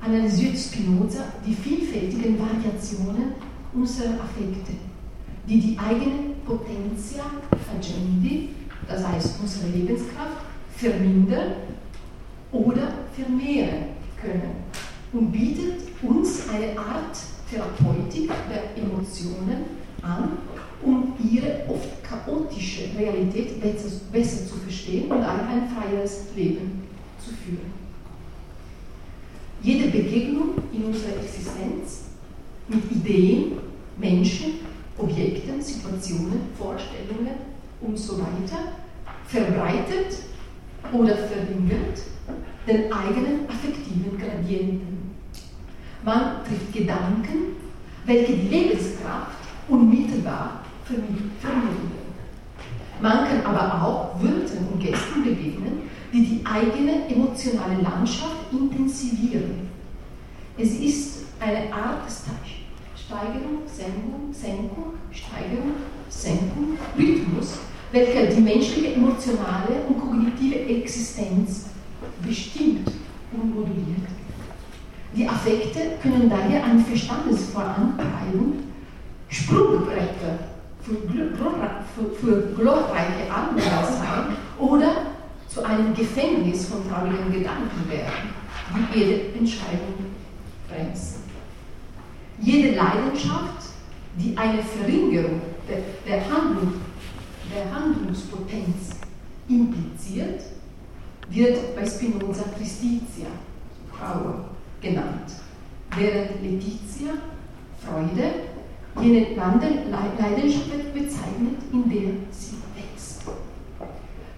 B: analysiert Spinoza die vielfältigen Variationen unserer Affekte, die die eigene Potentia agendi, das heißt unsere Lebenskraft, vermindern oder vermehren können und bietet uns eine Art Therapeutik der Emotionen an, um ihre oft chaotische Realität besser, zu verstehen und ein freieres Leben zu führen. Jede Begegnung in unserer Existenz mit Ideen, Menschen, Objekten, Situationen, Vorstellungen und so weiter verbreitet oder verringert den eigenen affektiven Gradienten. Man trifft Gedanken, welche die Lebenskraft unmittelbar vermitteln. Man kann aber auch Wörtern und Gästen begegnen, die die eigene emotionale Landschaft intensivieren. Es ist eine Art Steigerung, Senkung, Senkung, Steigerung, Senkung, Rhythmus, welcher die menschliche emotionale und kognitive Existenz bestimmt und moduliert. Die Affekte können daher ein Verstandesvorantreiben, Sprungbretter für, für, für glorreiche Anwender sein oder zu einem Gefängnis von traurigen Gedanken werden, die jede Entscheidung bremsen. Jede Leidenschaft, die eine Verringerung der, der, Handlung, der Handlungspotenz impliziert, wird bei Spinoza Tristitia, Trauer, genannt, während Letizia, Freude, jene Leidenschaft bezeichnet, in der sie wächst.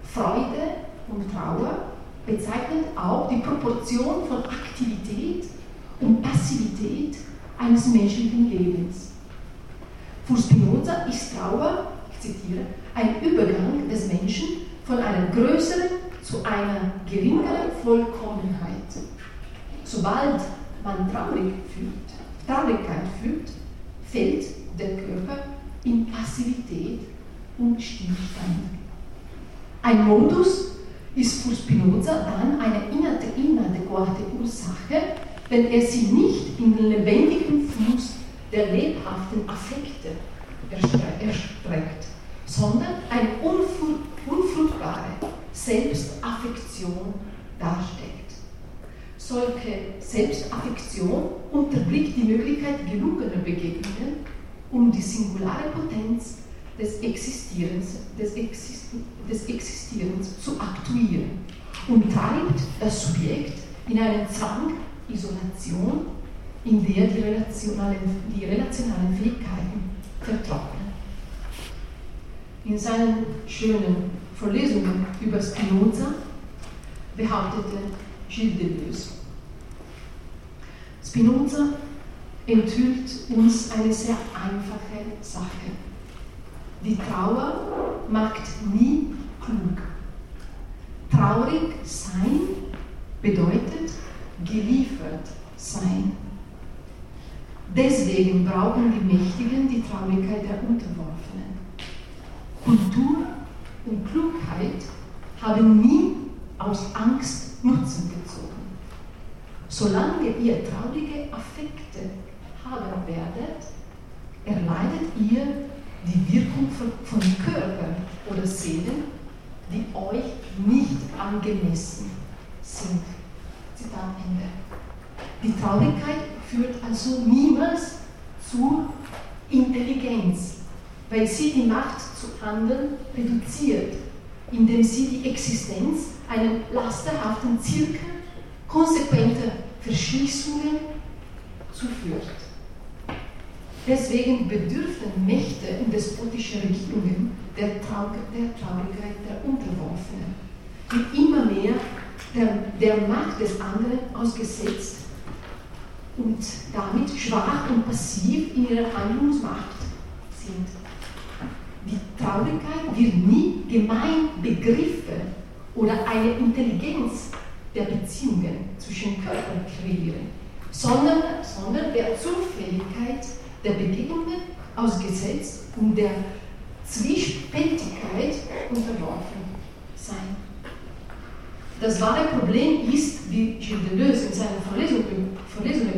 B: Freude und Trauer bezeichnet auch die Proportion von Aktivität und Passivität eines menschlichen Lebens. Für Spinoza ist Trauer, ich zitiere, ein Übergang des Menschen von einer größeren zu einer geringeren Vollkommenheit. Sobald man traurig fühlt, Traurigkeit fühlt, fällt der Körper in Passivität und Stillstand. Ein Modus ist für Spinoza dann eine inadäquate Ursache, wenn er sie nicht in den lebendigen Fluss der lebhaften Affekte erstreckt, sondern eine unfruchtbare Selbstaffektion darstellt. Solche Selbstaffektion unterblickt die Möglichkeit gelungener Begegnungen, um die singulare Potenz des Existierens, des, Exist des Existierens zu aktuieren und treibt das Subjekt in einen Zwang Isolation, in der die relationalen, die relationalen Fähigkeiten vertrocknen. In seinen schönen Vorlesungen über Spinoza behauptete Gilles Deleuze, Spinoza enthüllt uns eine sehr einfache Sache. Die Trauer macht nie klug. Traurig sein bedeutet geliefert sein. Deswegen brauchen die Mächtigen die Traurigkeit der Unterworfenen. Kultur und Klugheit haben nie aus Angst Nutzen gezogen. Solange ihr traurige Affekte haben werdet, erleidet ihr die Wirkung von, von Körpern oder Seelen, die euch nicht angemessen sind. Zitat Ende. Die Traurigkeit führt also niemals zur Intelligenz, weil sie die Macht zu handeln reduziert, indem sie die Existenz einem lasterhaften Zirkel konsequenter Verschließungen zuführt. Deswegen bedürfen Mächte und despotische Regierungen der, Trau der Traurigkeit der Unterworfenen, die immer mehr der, der Macht des anderen ausgesetzt und damit schwach und passiv in ihrer Handlungsmacht sind. Die Traurigkeit wird nie gemein begriffen oder eine Intelligenz der Beziehungen zwischen Körpern kreieren, sondern, sondern der Zufälligkeit der Begegnungen ausgesetzt und der Zwiespältigkeit unterworfen sein. Das wahre Problem ist, wie Gilles Deleuze in seiner Vorlesung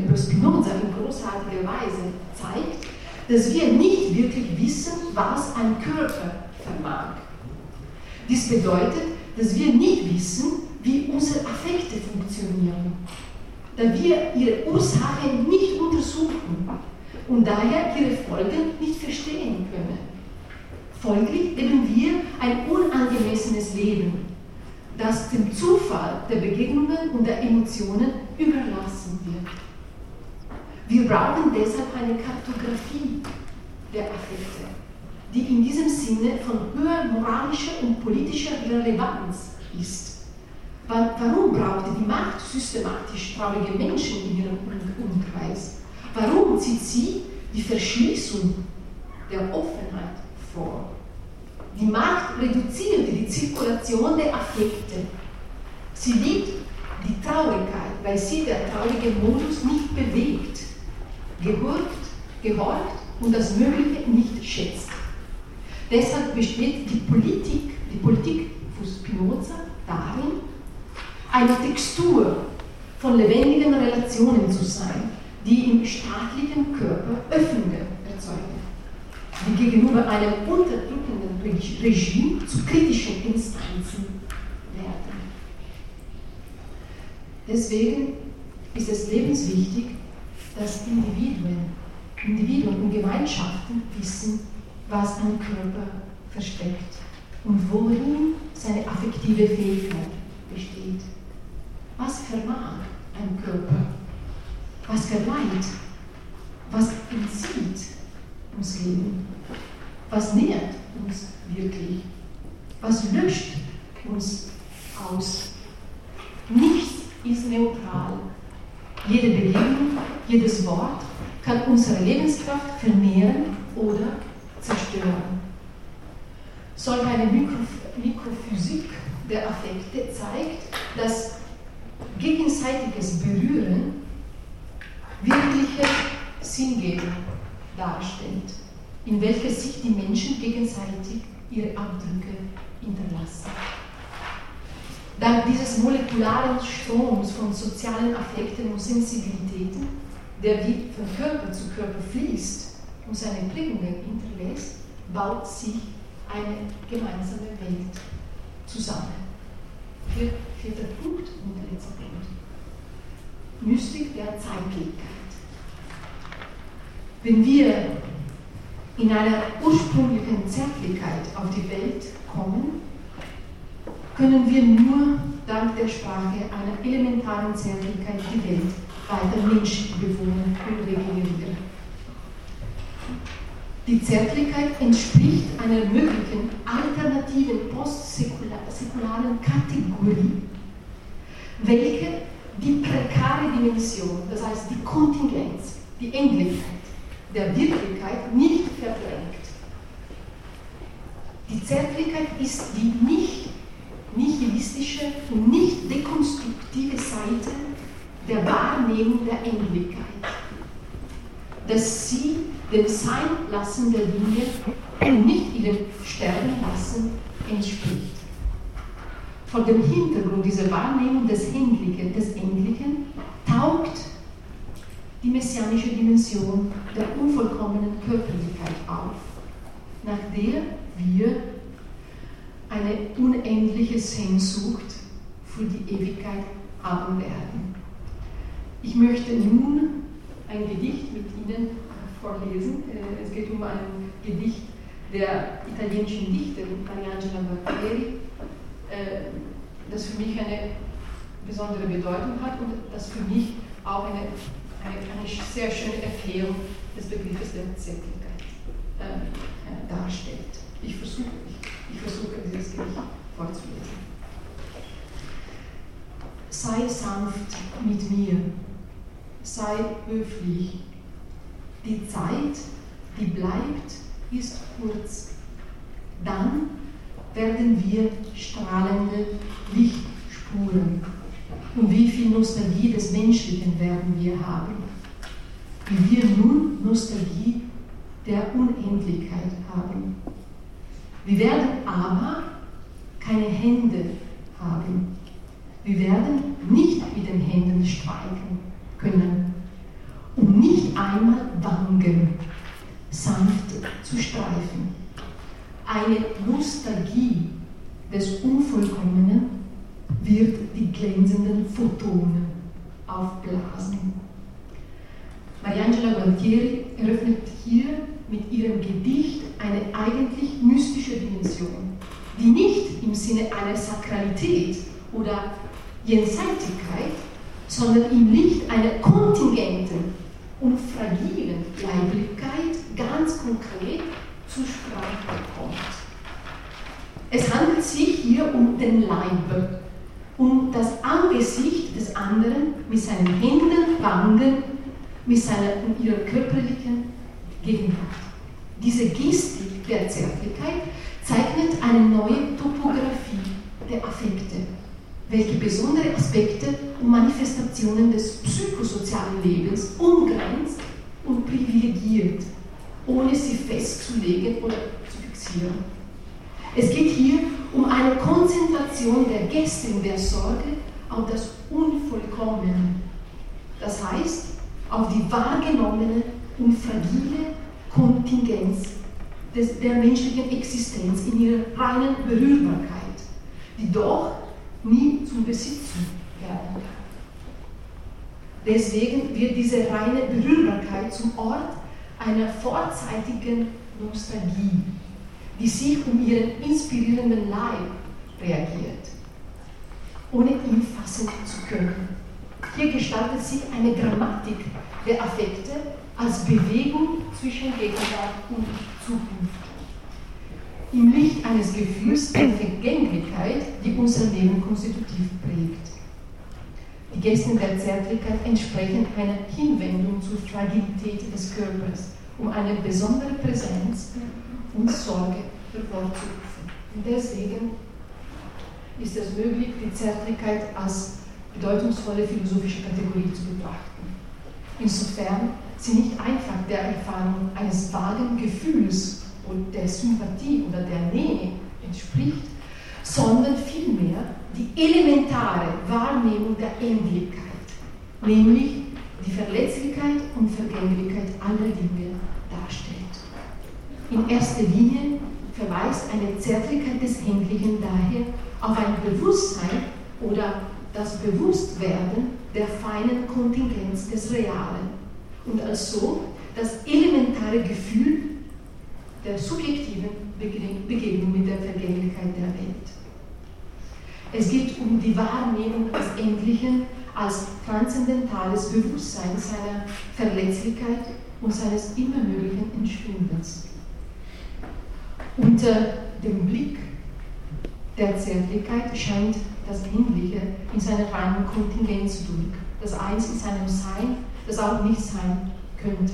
B: über Spinoza in großartiger Weise zeigt, dass wir nicht wirklich wissen, was ein Körper vermag. Dies bedeutet, dass wir nicht wissen, wie unsere Affekte funktionieren, da wir ihre Ursachen nicht untersuchen und daher ihre Folgen nicht verstehen können. Folglich leben wir ein unangemessenes Leben, das dem Zufall der Begegnungen und der Emotionen überlassen wird. Wir brauchen deshalb eine Kartografie der Affekte, die in diesem Sinne von höher moralischer und politischer Relevanz ist. Warum brauchte die Macht systematisch traurige Menschen in ihrem Umkreis? Warum zieht sie die Verschließung der Offenheit vor? Die Macht reduzierte die Zirkulation der Affekte. Sie liebt die Traurigkeit, weil sie der traurige Modus nicht bewegt, gehorcht, gehorcht und das Mögliche nicht schätzt. Deshalb besteht die Politik, die Politik für Spinoza darin, eine Textur von lebendigen Relationen zu sein, die im staatlichen Körper Öffnungen erzeugen, die gegenüber einem unterdrückenden Regime zu kritischen Instanzen werden. Deswegen ist es lebenswichtig, dass Individuen, Individuen und Gemeinschaften wissen, was ein Körper versteckt und worin seine affektive Fähigkeit besteht. Was vermag ein Körper? Was verleiht? Was entzieht uns Leben? Was nährt uns wirklich? Was löscht uns aus? Nichts ist neutral. Jede Begegnung, jedes Wort kann unsere Lebenskraft vermehren oder zerstören. Solch eine Mikrophysik der Affekte zeigt, dass gegenseitiges Berühren wirkliche Sinngebung darstellt, in welcher sich die Menschen gegenseitig ihre Abdrücke hinterlassen. Dank dieses molekularen Stroms von sozialen Affekten und Sensibilitäten, der wie von Körper zu Körper fließt und seine Prägungen hinterlässt, baut sich eine gemeinsame Welt zusammen. Vierter Punkt und letzter Punkt. Mystik der Zeitlichkeit. Wenn wir in einer ursprünglichen Zärtlichkeit auf die Welt kommen, können wir nur dank der Sprache einer elementaren Zärtlichkeit die Welt weiter menschlich bewohnen und regenerieren. Die Zärtlichkeit entspricht einer möglichen alternativen postsäkularen Kategorie, welche die prekare Dimension, das heißt die Kontingenz, die Endlichkeit der Wirklichkeit nicht verdrängt. Die Zärtlichkeit ist die nicht nihilistische und nicht dekonstruktive Seite der Wahrnehmung der Endlichkeit, dass sie dem Seinlassen der Dinge und nicht ihrem Sterbenlassen entspricht. Vor dem Hintergrund dieser Wahrnehmung des Endlichen, des Endlichen taugt die messianische Dimension der unvollkommenen Körperlichkeit auf, nach der wir eine unendliche Sehnsucht für die Ewigkeit haben werden. Ich möchte nun ein Gedicht mit Ihnen vorlesen. Äh, es geht um ein Gedicht der italienischen Dichterin Mariangela Barbieri, äh, das für mich eine besondere Bedeutung hat und das für mich auch eine, eine, eine sehr schöne Erklärung des Begriffes der Zärtlichkeit äh, darstellt. Ich versuche, ich, ich versuche dieses Gedicht vorzulesen. Sei sanft mit mir, sei höflich, die Zeit, die bleibt, ist kurz. Dann werden wir strahlende Lichtspuren Nostalgie des Menschlichen werden wir haben, wie wir nun Nostalgie der Unendlichkeit haben. Wir werden aber keine Hände haben. Wir werden nicht mit den Händen streichen können, um nicht einmal Wangen sanft zu streifen. Eine Nostalgie des Unvollkommenen wird die glänzenden Photonen aufblasen. Mariangela Gualtieri eröffnet hier mit ihrem Gedicht eine eigentlich mystische Dimension, die nicht im Sinne einer Sakralität oder Jenseitigkeit, sondern im Licht einer kontingenten und fragilen Leiblichkeit ganz konkret zur Sprache kommt. Es handelt sich hier um den Leib, um das Angesicht des anderen mit seinen Händen, Wangen, mit seiner und ihrer körperlichen Gegenwart. Diese Gestik der Zärtlichkeit zeichnet eine neue Topographie der Affekte, welche besondere Aspekte und Manifestationen des psychosozialen Lebens umgrenzt und privilegiert, ohne sie festzulegen oder zu fixieren. Es geht hier um eine Konzentration der Gäste in der Sorge auf das Unvollkommene. Das heißt, auf die wahrgenommene und fragile Kontingenz des, der menschlichen Existenz in ihrer reinen Berührbarkeit, die doch nie zum Besitzen werden kann. Deswegen wird diese reine Berührbarkeit zum Ort einer vorzeitigen Nostalgie, die sich um ihren inspirierenden Leib reagiert, ohne ihn fassen zu können. Hier gestaltet sich eine Grammatik der Affekte als Bewegung zwischen Gegenwart und Zukunft. Im Licht eines Gefühls der Vergänglichkeit, die unser Leben konstitutiv prägt. Die Gesten der Zärtlichkeit entsprechen einer Hinwendung zur Fragilität des Körpers, um eine besondere Präsenz und Sorge hervorzurufen. Deswegen ist es möglich, die Zärtlichkeit als bedeutungsvolle philosophische Kategorie zu betrachten. Insofern sie nicht einfach der Erfahrung eines vagen Gefühls und der Sympathie oder der Nähe entspricht, sondern vielmehr die elementare Wahrnehmung der Endlichkeit, nämlich die Verletzlichkeit und Vergänglichkeit aller Dinge darstellt. In erster Linie verweist eine Zärtlichkeit des Endlichen daher auf ein Bewusstsein oder das Bewusstwerden der feinen Kontingenz des Realen und als so das elementare Gefühl der subjektiven Begegnung mit der Vergänglichkeit der Welt. Es geht um die Wahrnehmung des Endlichen als transzendentales Bewusstsein seiner Verletzlichkeit und seines immer möglichen Entschwindens. Unter dem Blick der Zärtlichkeit scheint das Endliche in seiner reinen Kontingenz durch, das Eins in seinem Sein, das auch nicht sein könnte.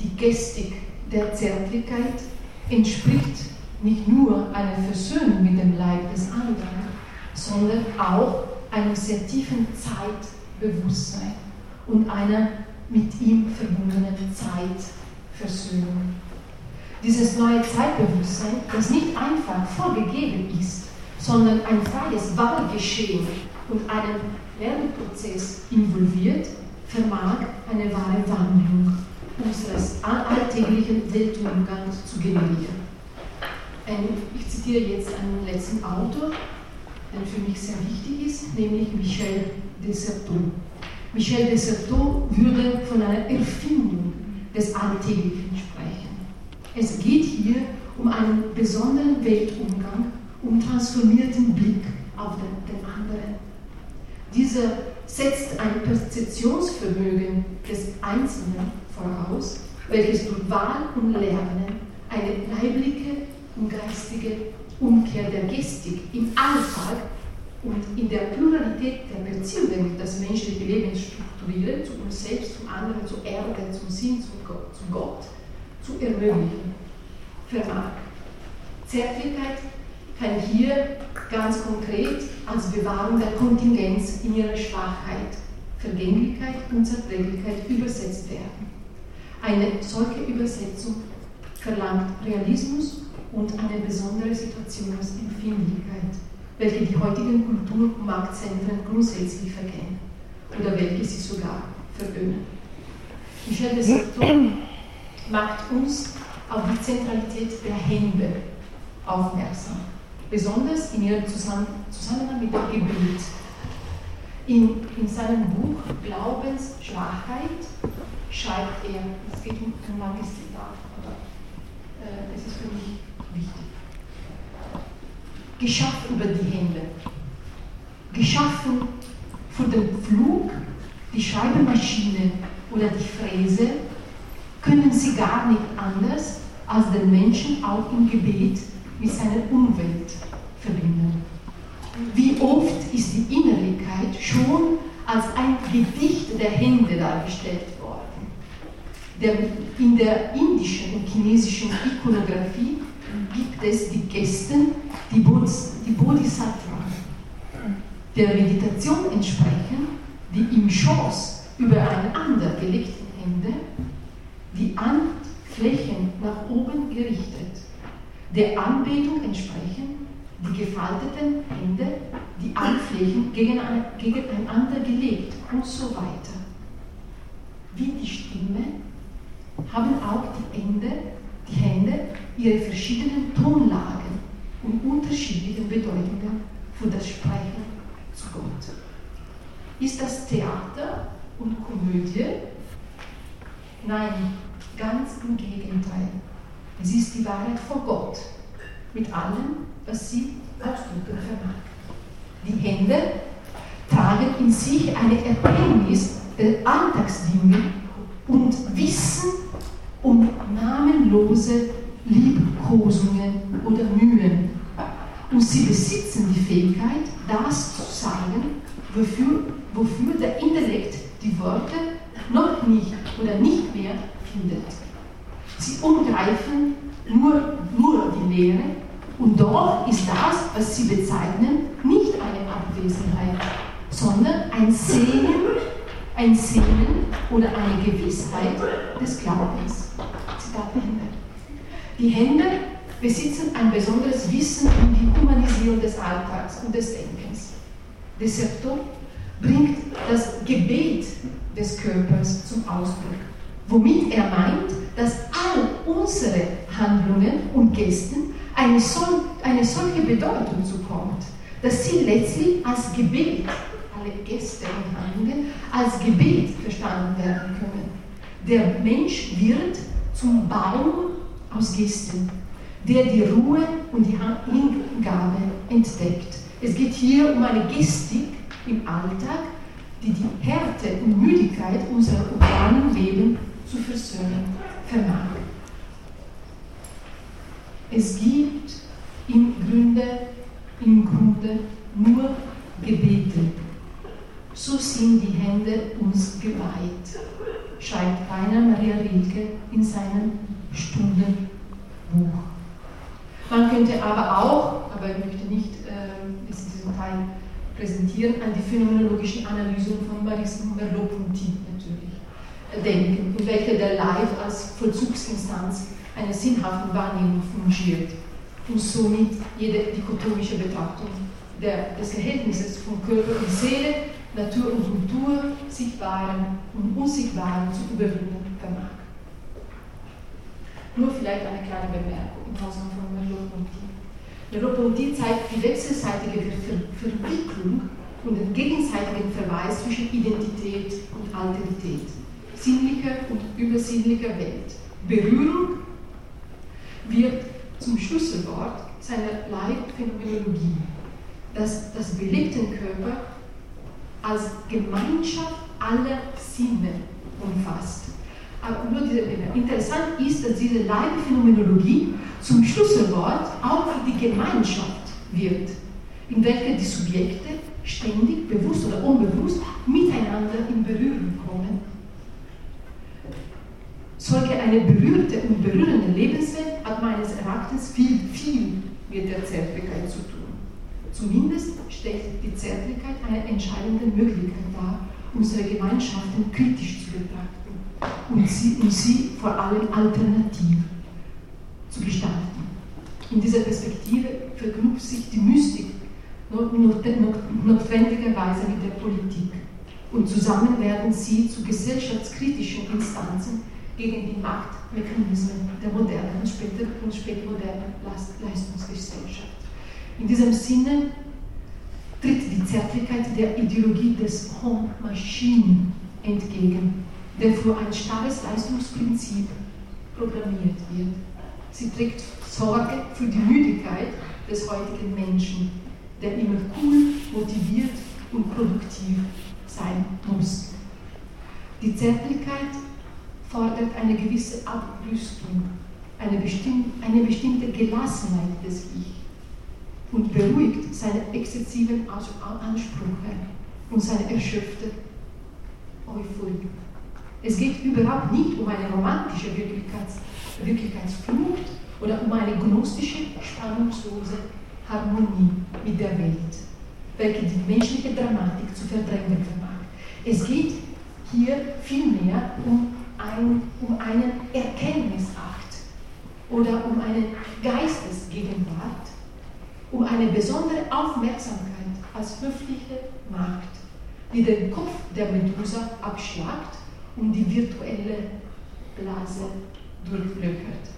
B: Die Gestik der Zärtlichkeit entspricht nicht nur einer Versöhnung mit dem Leib des anderen, sondern auch einem sehr tiefen Zeitbewusstsein und einer mit ihm verbundenen Zeitversöhnung. Dieses neue Zeitbewusstsein, das nicht einfach vorgegeben ist, sondern ein freies Wahlgeschehen und einen Lernprozess involviert, vermag eine wahre Wandlung unseres alltäglichen Weltumgangs zu generieren. Ich zitiere jetzt einen letzten Autor, der für mich sehr wichtig ist, nämlich Michel Desserteau. Michel Desserteau würde von einer Erfindung des Alltäglichen sprechen. Es geht hier um einen besonderen Weltumgang, um transformierten Blick auf den, den anderen. Dieser setzt ein Perzeptionsvermögen des Einzelnen voraus, welches durch Wahl und Lernen eine leibliche und geistige Umkehr der Gestik im Alltag und in der Pluralität der Beziehungen, die das menschliche Leben strukturieren, zu uns selbst, zum anderen, zur Erde, zum Sinn, zum Gott, zu Gott zu ermöglichen vermag. Zärtlichkeit kann hier ganz konkret als Bewahrung der Kontingenz in ihrer Schwachheit, Vergänglichkeit und Zerträglichkeit übersetzt werden. Eine solche Übersetzung verlangt Realismus und eine besondere Situationsempfindlichkeit, welche die heutigen Kultur- und Marktzentren grundsätzlich verkennen oder welche sie sogar vergönnen. Michel de Certeau macht uns auf die Zentralität der Hände aufmerksam, besonders in ihrem Zusammenhang mit dem Gebet. In, in seinem Buch Glaubensschwachheit schreibt er, es geht um ein langes Zitat, aber äh, es ist für mich wichtig. Geschaffen über die Hände, geschaffen für den Flug, die Schreibmaschine oder die Fräse, können sie gar nicht anders als den Menschen auch im Gebet mit seiner Umwelt verbinden. Wie oft ist die Innerlichkeit schon als ein Gedicht der Hände dargestellt worden. Der, in der indischen und chinesischen Ikonographie gibt es die Gesten, die, die Bodhisattva, der Meditation entsprechen, die im Schoß übereinander gelegten Hände, die Handflächen nach oben gerichtet, der Anbetung entsprechen, die gefalteten Hände, die Handflächen gegeneinander gelegt und so weiter. Wie die Stimme haben auch die Hände, die Hände ihre verschiedenen Tonlagen und unterschiedlichen Bedeutungen für das Sprechen zu Gott. Ist das Theater und Komödie? Nein, ganz im Gegenteil. Es ist die Wahrheit vor Gott, mit allem, was sie auszudrücken vermag. Die Hände tragen in sich eine Erkenntnis der Alltagsdinge und Wissen um namenlose Liebkosungen oder Mühen. Und sie besitzen die Fähigkeit, das zu sagen, wofür, wofür der Intellekt die Worte noch nicht oder nicht mehr findet. Sie umgreifen nur, nur die Lehre und doch ist das, was sie bezeichnen, nicht eine Abwesenheit, sondern ein Sehnen, ein Sehnen oder eine Gewissheit des Glaubens. Zitat Ende. Die Hände besitzen ein besonderes Wissen um die Humanisierung des Alltags und des Denkens. Deserto bringt das Gebet des Körpers zum Ausdruck, womit er meint, dass all unsere Handlungen und Gesten eine, sol eine solche Bedeutung zukommt, dass sie letztlich als Gebet, alle Gäste und Handlungen, als Gebet verstanden werden können. Der Mensch wird zum Baum aus Gesten, der die Ruhe und die Hingabe entdeckt. Es geht hier um eine Gestik im Alltag, die die Härte und Müdigkeit unserer urbanen Leben zu versöhnen vermag. Es gibt im Grunde, im Grunde nur Gebete. So sind die Hände uns geweiht, schreibt Rainer Maria Rilke in seinem Stundenbuch. Man könnte aber auch, aber ich möchte nicht äh, in diesem Teil präsentieren, an die phänomenologischen Analysen von Maurice Merleau-Ponty denken, in welcher der Leib als Vollzugsinstanz einer sinnhaften Wahrnehmung fungiert und somit jede dichotomische Betrachtung der, des Verhältnisses von Körper und Seele, Natur und Kultur, Sichtbaren und Unsichtbaren zu überwinden vermag. Nur vielleicht eine kleine Bemerkung im Hause von Merleau-Ponty. Merleau-Ponty zeigt die wechselseitige Ver Verwicklung und den gegenseitigen Verweis zwischen Identität und Alterität, sinnlicher und übersinnlicher Welt. Berührung wird zum Schlüsselwort seiner Leitphänomenologie, das das belebten Körper als Gemeinschaft aller Sinne umfasst. Aber nur diese, interessant ist, dass diese Leitphänomenologie zum Schlüsselwort auch für die Gemeinschaft wird, in welcher die Subjekte ständig, bewusst oder unbewusst, miteinander in Berührung kommen solche eine berührte und berührende Lebenswelt hat meines Erachtens viel, viel mit der Zärtlichkeit zu tun. Zumindest stellt die Zärtlichkeit eine entscheidende Möglichkeit dar, unsere Gemeinschaften kritisch zu betrachten und sie, und sie vor allem alternativ zu gestalten. In dieser Perspektive verknüpft sich die Mystik notwendigerweise mit der Politik und zusammen werden sie zu gesellschaftskritischen Instanzen gegen die Machtmechanismen der modernen und spätmodernen Leistungsgesellschaft. In diesem Sinne tritt die Zärtlichkeit der Ideologie des Home Machine entgegen, der für ein starres Leistungsprinzip programmiert wird. Sie trägt Sorge für die Müdigkeit des heutigen Menschen, der immer cool, motiviert und produktiv sein muss. Die Zärtlichkeit fordert eine gewisse Abrüstung, eine, bestimm eine bestimmte Gelassenheit des Ich und beruhigt seine exzessiven Ansprüche und seine erschöpfte Euphorie. Es geht überhaupt nicht um eine romantische Wirklichkeits Wirklichkeitsflucht oder um eine gnostische, spannungslose Harmonie mit der Welt, welche die menschliche Dramatik zu verdrängen vermag. Es geht hier vielmehr um, ein, um einen Erkenntnisakt oder um eine Geistesgegenwart, um eine besondere Aufmerksamkeit als höfliche Macht, die den Kopf der Medusa abschlagt und die virtuelle Blase durchlöchert.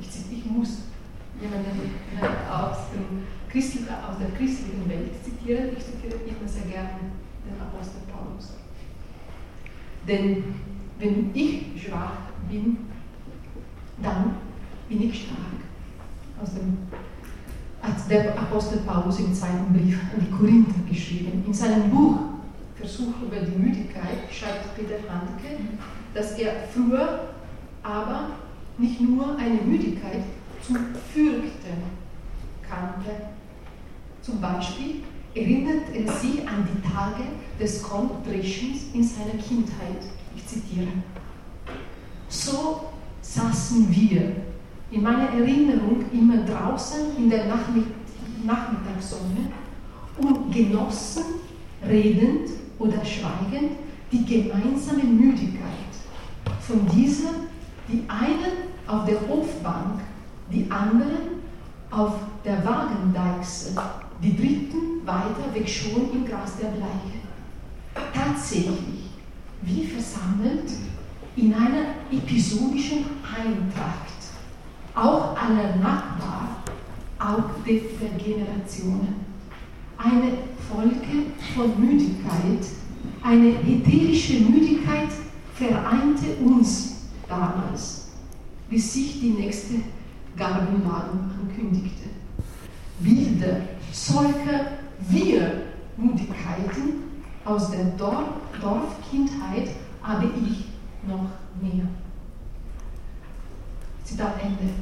B: Ich, ich muss jemanden aus, Christen, aus der christlichen Welt zitieren. Ich zitiere immer sehr gerne den Apostel Paulus. Denn wenn ich schwach bin, dann bin ich stark. Aus dem, hat der Apostel Paulus im zweiten Brief an die Korinther geschrieben. In seinem Buch Versuch über die Müdigkeit schreibt Peter Handke, dass er früher aber nicht nur eine Müdigkeit zu fürchten kannte. Zum Beispiel erinnert er sich an die Tage des Korndreschens in seiner Kindheit. Ich zitiere. So saßen wir in meiner Erinnerung immer draußen in der Nachmittagssonne und genossen, redend oder schweigend, die gemeinsame Müdigkeit. Von dieser, die einen auf der Hofbank, die anderen auf der Wagendeichsel, die dritten weiter weg schon im Gras der Bleiche. Tatsächlich, wie versammelt in einer episodischen Eintracht, auch aller Nachbar, auch der Generationen. Eine Folge von Müdigkeit, eine ätherische Müdigkeit vereinte uns damals, bis sich die nächste Gabenladung ankündigte. Bilder solcher Wir-Mutigkeiten aus der Dorf Dorfkindheit habe ich noch mehr. Zitat Ende.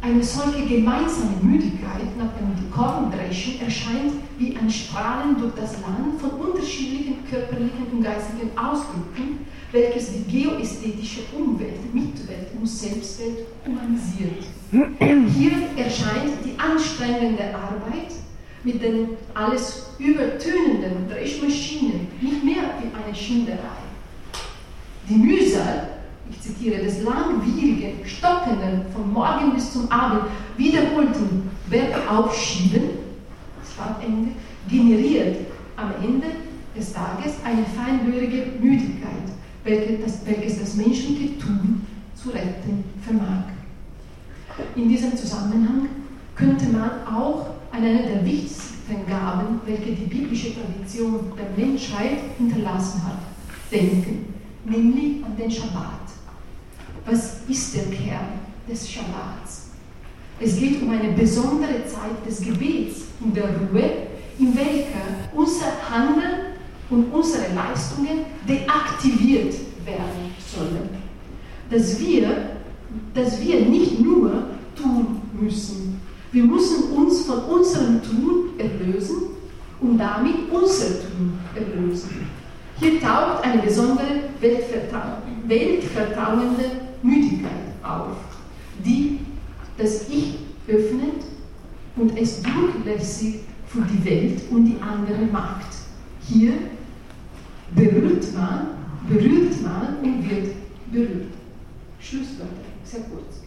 B: Eine solche gemeinsame Müdigkeit nach dem Korndreschen erscheint wie ein Strahlen durch das Land von unterschiedlichen körperlichen und geistigen Ausdrücken, welches die geoästhetische Umwelt, Mitwelt und Selbstwelt humanisiert. Hier erscheint die anstrengende Arbeit mit den alles übertönenden Dreschmaschinen nicht mehr wie eine Schinderei. Die Mühsal ich zitiere, des langwierigen, stockenden, von morgen bis zum Abend wiederholten Bergaufschieben, Ende, generiert am Ende des Tages eine feinhörige Müdigkeit, welches das, welches das menschliche Tun zu retten vermag. In diesem Zusammenhang könnte man auch an eine der wichtigsten Gaben, welche die biblische Tradition der Menschheit hinterlassen hat, denken, nämlich an den Schabbat. Was ist der Kern des Schabbats? Es geht um eine besondere Zeit des Gebets und der Ruhe, in welcher unser Handeln und unsere Leistungen deaktiviert werden sollen. Dass wir, dass wir nicht nur tun müssen, wir müssen uns von unserem Tun erlösen und damit unser Tun erlösen. Hier taucht eine besondere weltvertrauende Müdigkeit auf, die das Ich öffnet und es durchlässig für die Welt und die andere Macht. Hier berührt man, berührt man und wird berührt. Schlusswörter, sehr kurz.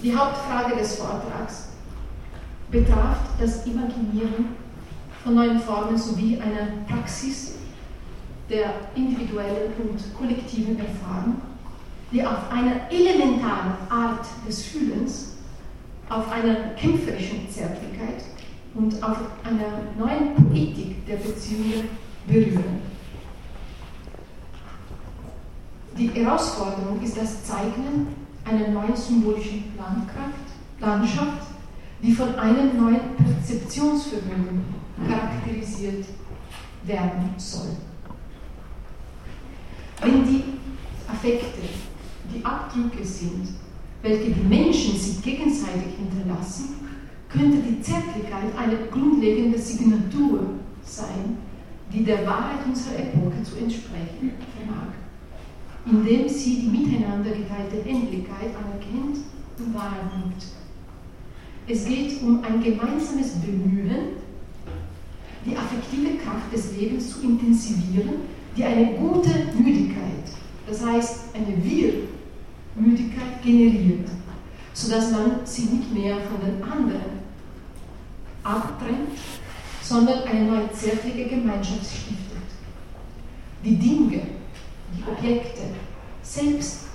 B: Die Hauptfrage des Vortrags betraf das Imaginieren von neuen Formen sowie einer Praxis der individuellen und kollektiven Erfahrung, die auf einer elementaren Art des Fühlens, auf einer kämpferischen Zärtlichkeit und auf einer neuen Poetik der Beziehungen berühren. Die Herausforderung ist das Zeichnen einer neuen symbolischen Landschaft, die von einem neuen Perzeptionsvermögen charakterisiert werden soll. Wenn die Affekte die Abdrücke sind, welche die Menschen sich gegenseitig hinterlassen, könnte die Zärtlichkeit eine grundlegende Signatur sein, die der Wahrheit unserer Epoche zu entsprechen vermag, indem sie die miteinander geteilte Endlichkeit anerkennt und wahrnimmt. Es geht um ein gemeinsames Bemühen, die affektive Kraft des Lebens zu intensivieren, die eine gute Müdigkeit, das heißt eine Wir-Müdigkeit generiert, sodass man sie nicht mehr von den anderen abtrennt, sondern eine neue zärtliche Gemeinschaft stiftet. Die Dinge, die Objekte selbst,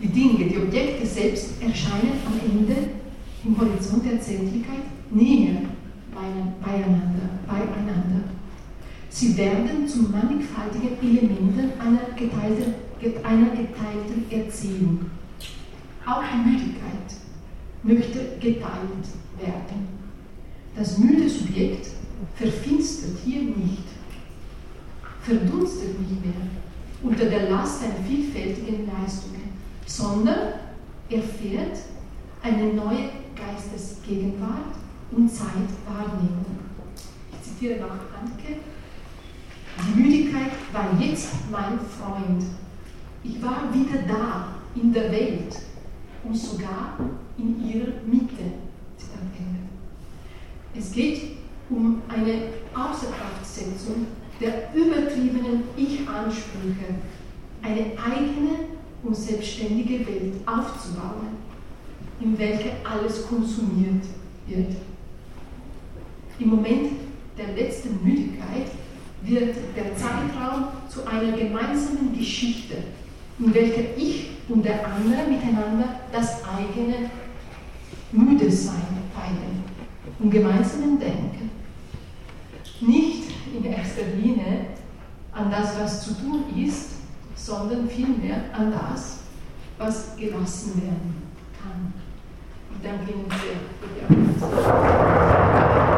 B: die Dinge, die Objekte selbst erscheinen am Ende im Horizont der Zärtlichkeit näher beieinander, beieinander. Sie werden zu mannigfaltigen Elementen einer geteilten, einer geteilten Erzählung. Auch Müdigkeit möchte geteilt werden. Das müde Subjekt verfinstert hier nicht, verdunstet nicht mehr unter der Last seiner vielfältigen Leistungen, sondern erfährt eine neue Geistesgegenwart und Zeitwahrnehmung. Ich zitiere noch Handke. Die Müdigkeit war jetzt mein Freund. Ich war wieder da in der Welt und sogar in ihrer Mitte. Es geht um eine Außerkraftsetzung der übertriebenen Ich-Ansprüche, eine eigene und selbstständige Welt aufzubauen, in welcher alles konsumiert wird. Im Moment der letzten Müdigkeit wird der Zeitraum zu einer gemeinsamen Geschichte, in welcher ich und der andere miteinander das eigene Müdesein teilen und gemeinsamen Denken. Nicht in erster Linie an das, was zu tun ist, sondern vielmehr an das, was gelassen werden kann. Ich danke Ihnen sehr für die Aufmerksamkeit.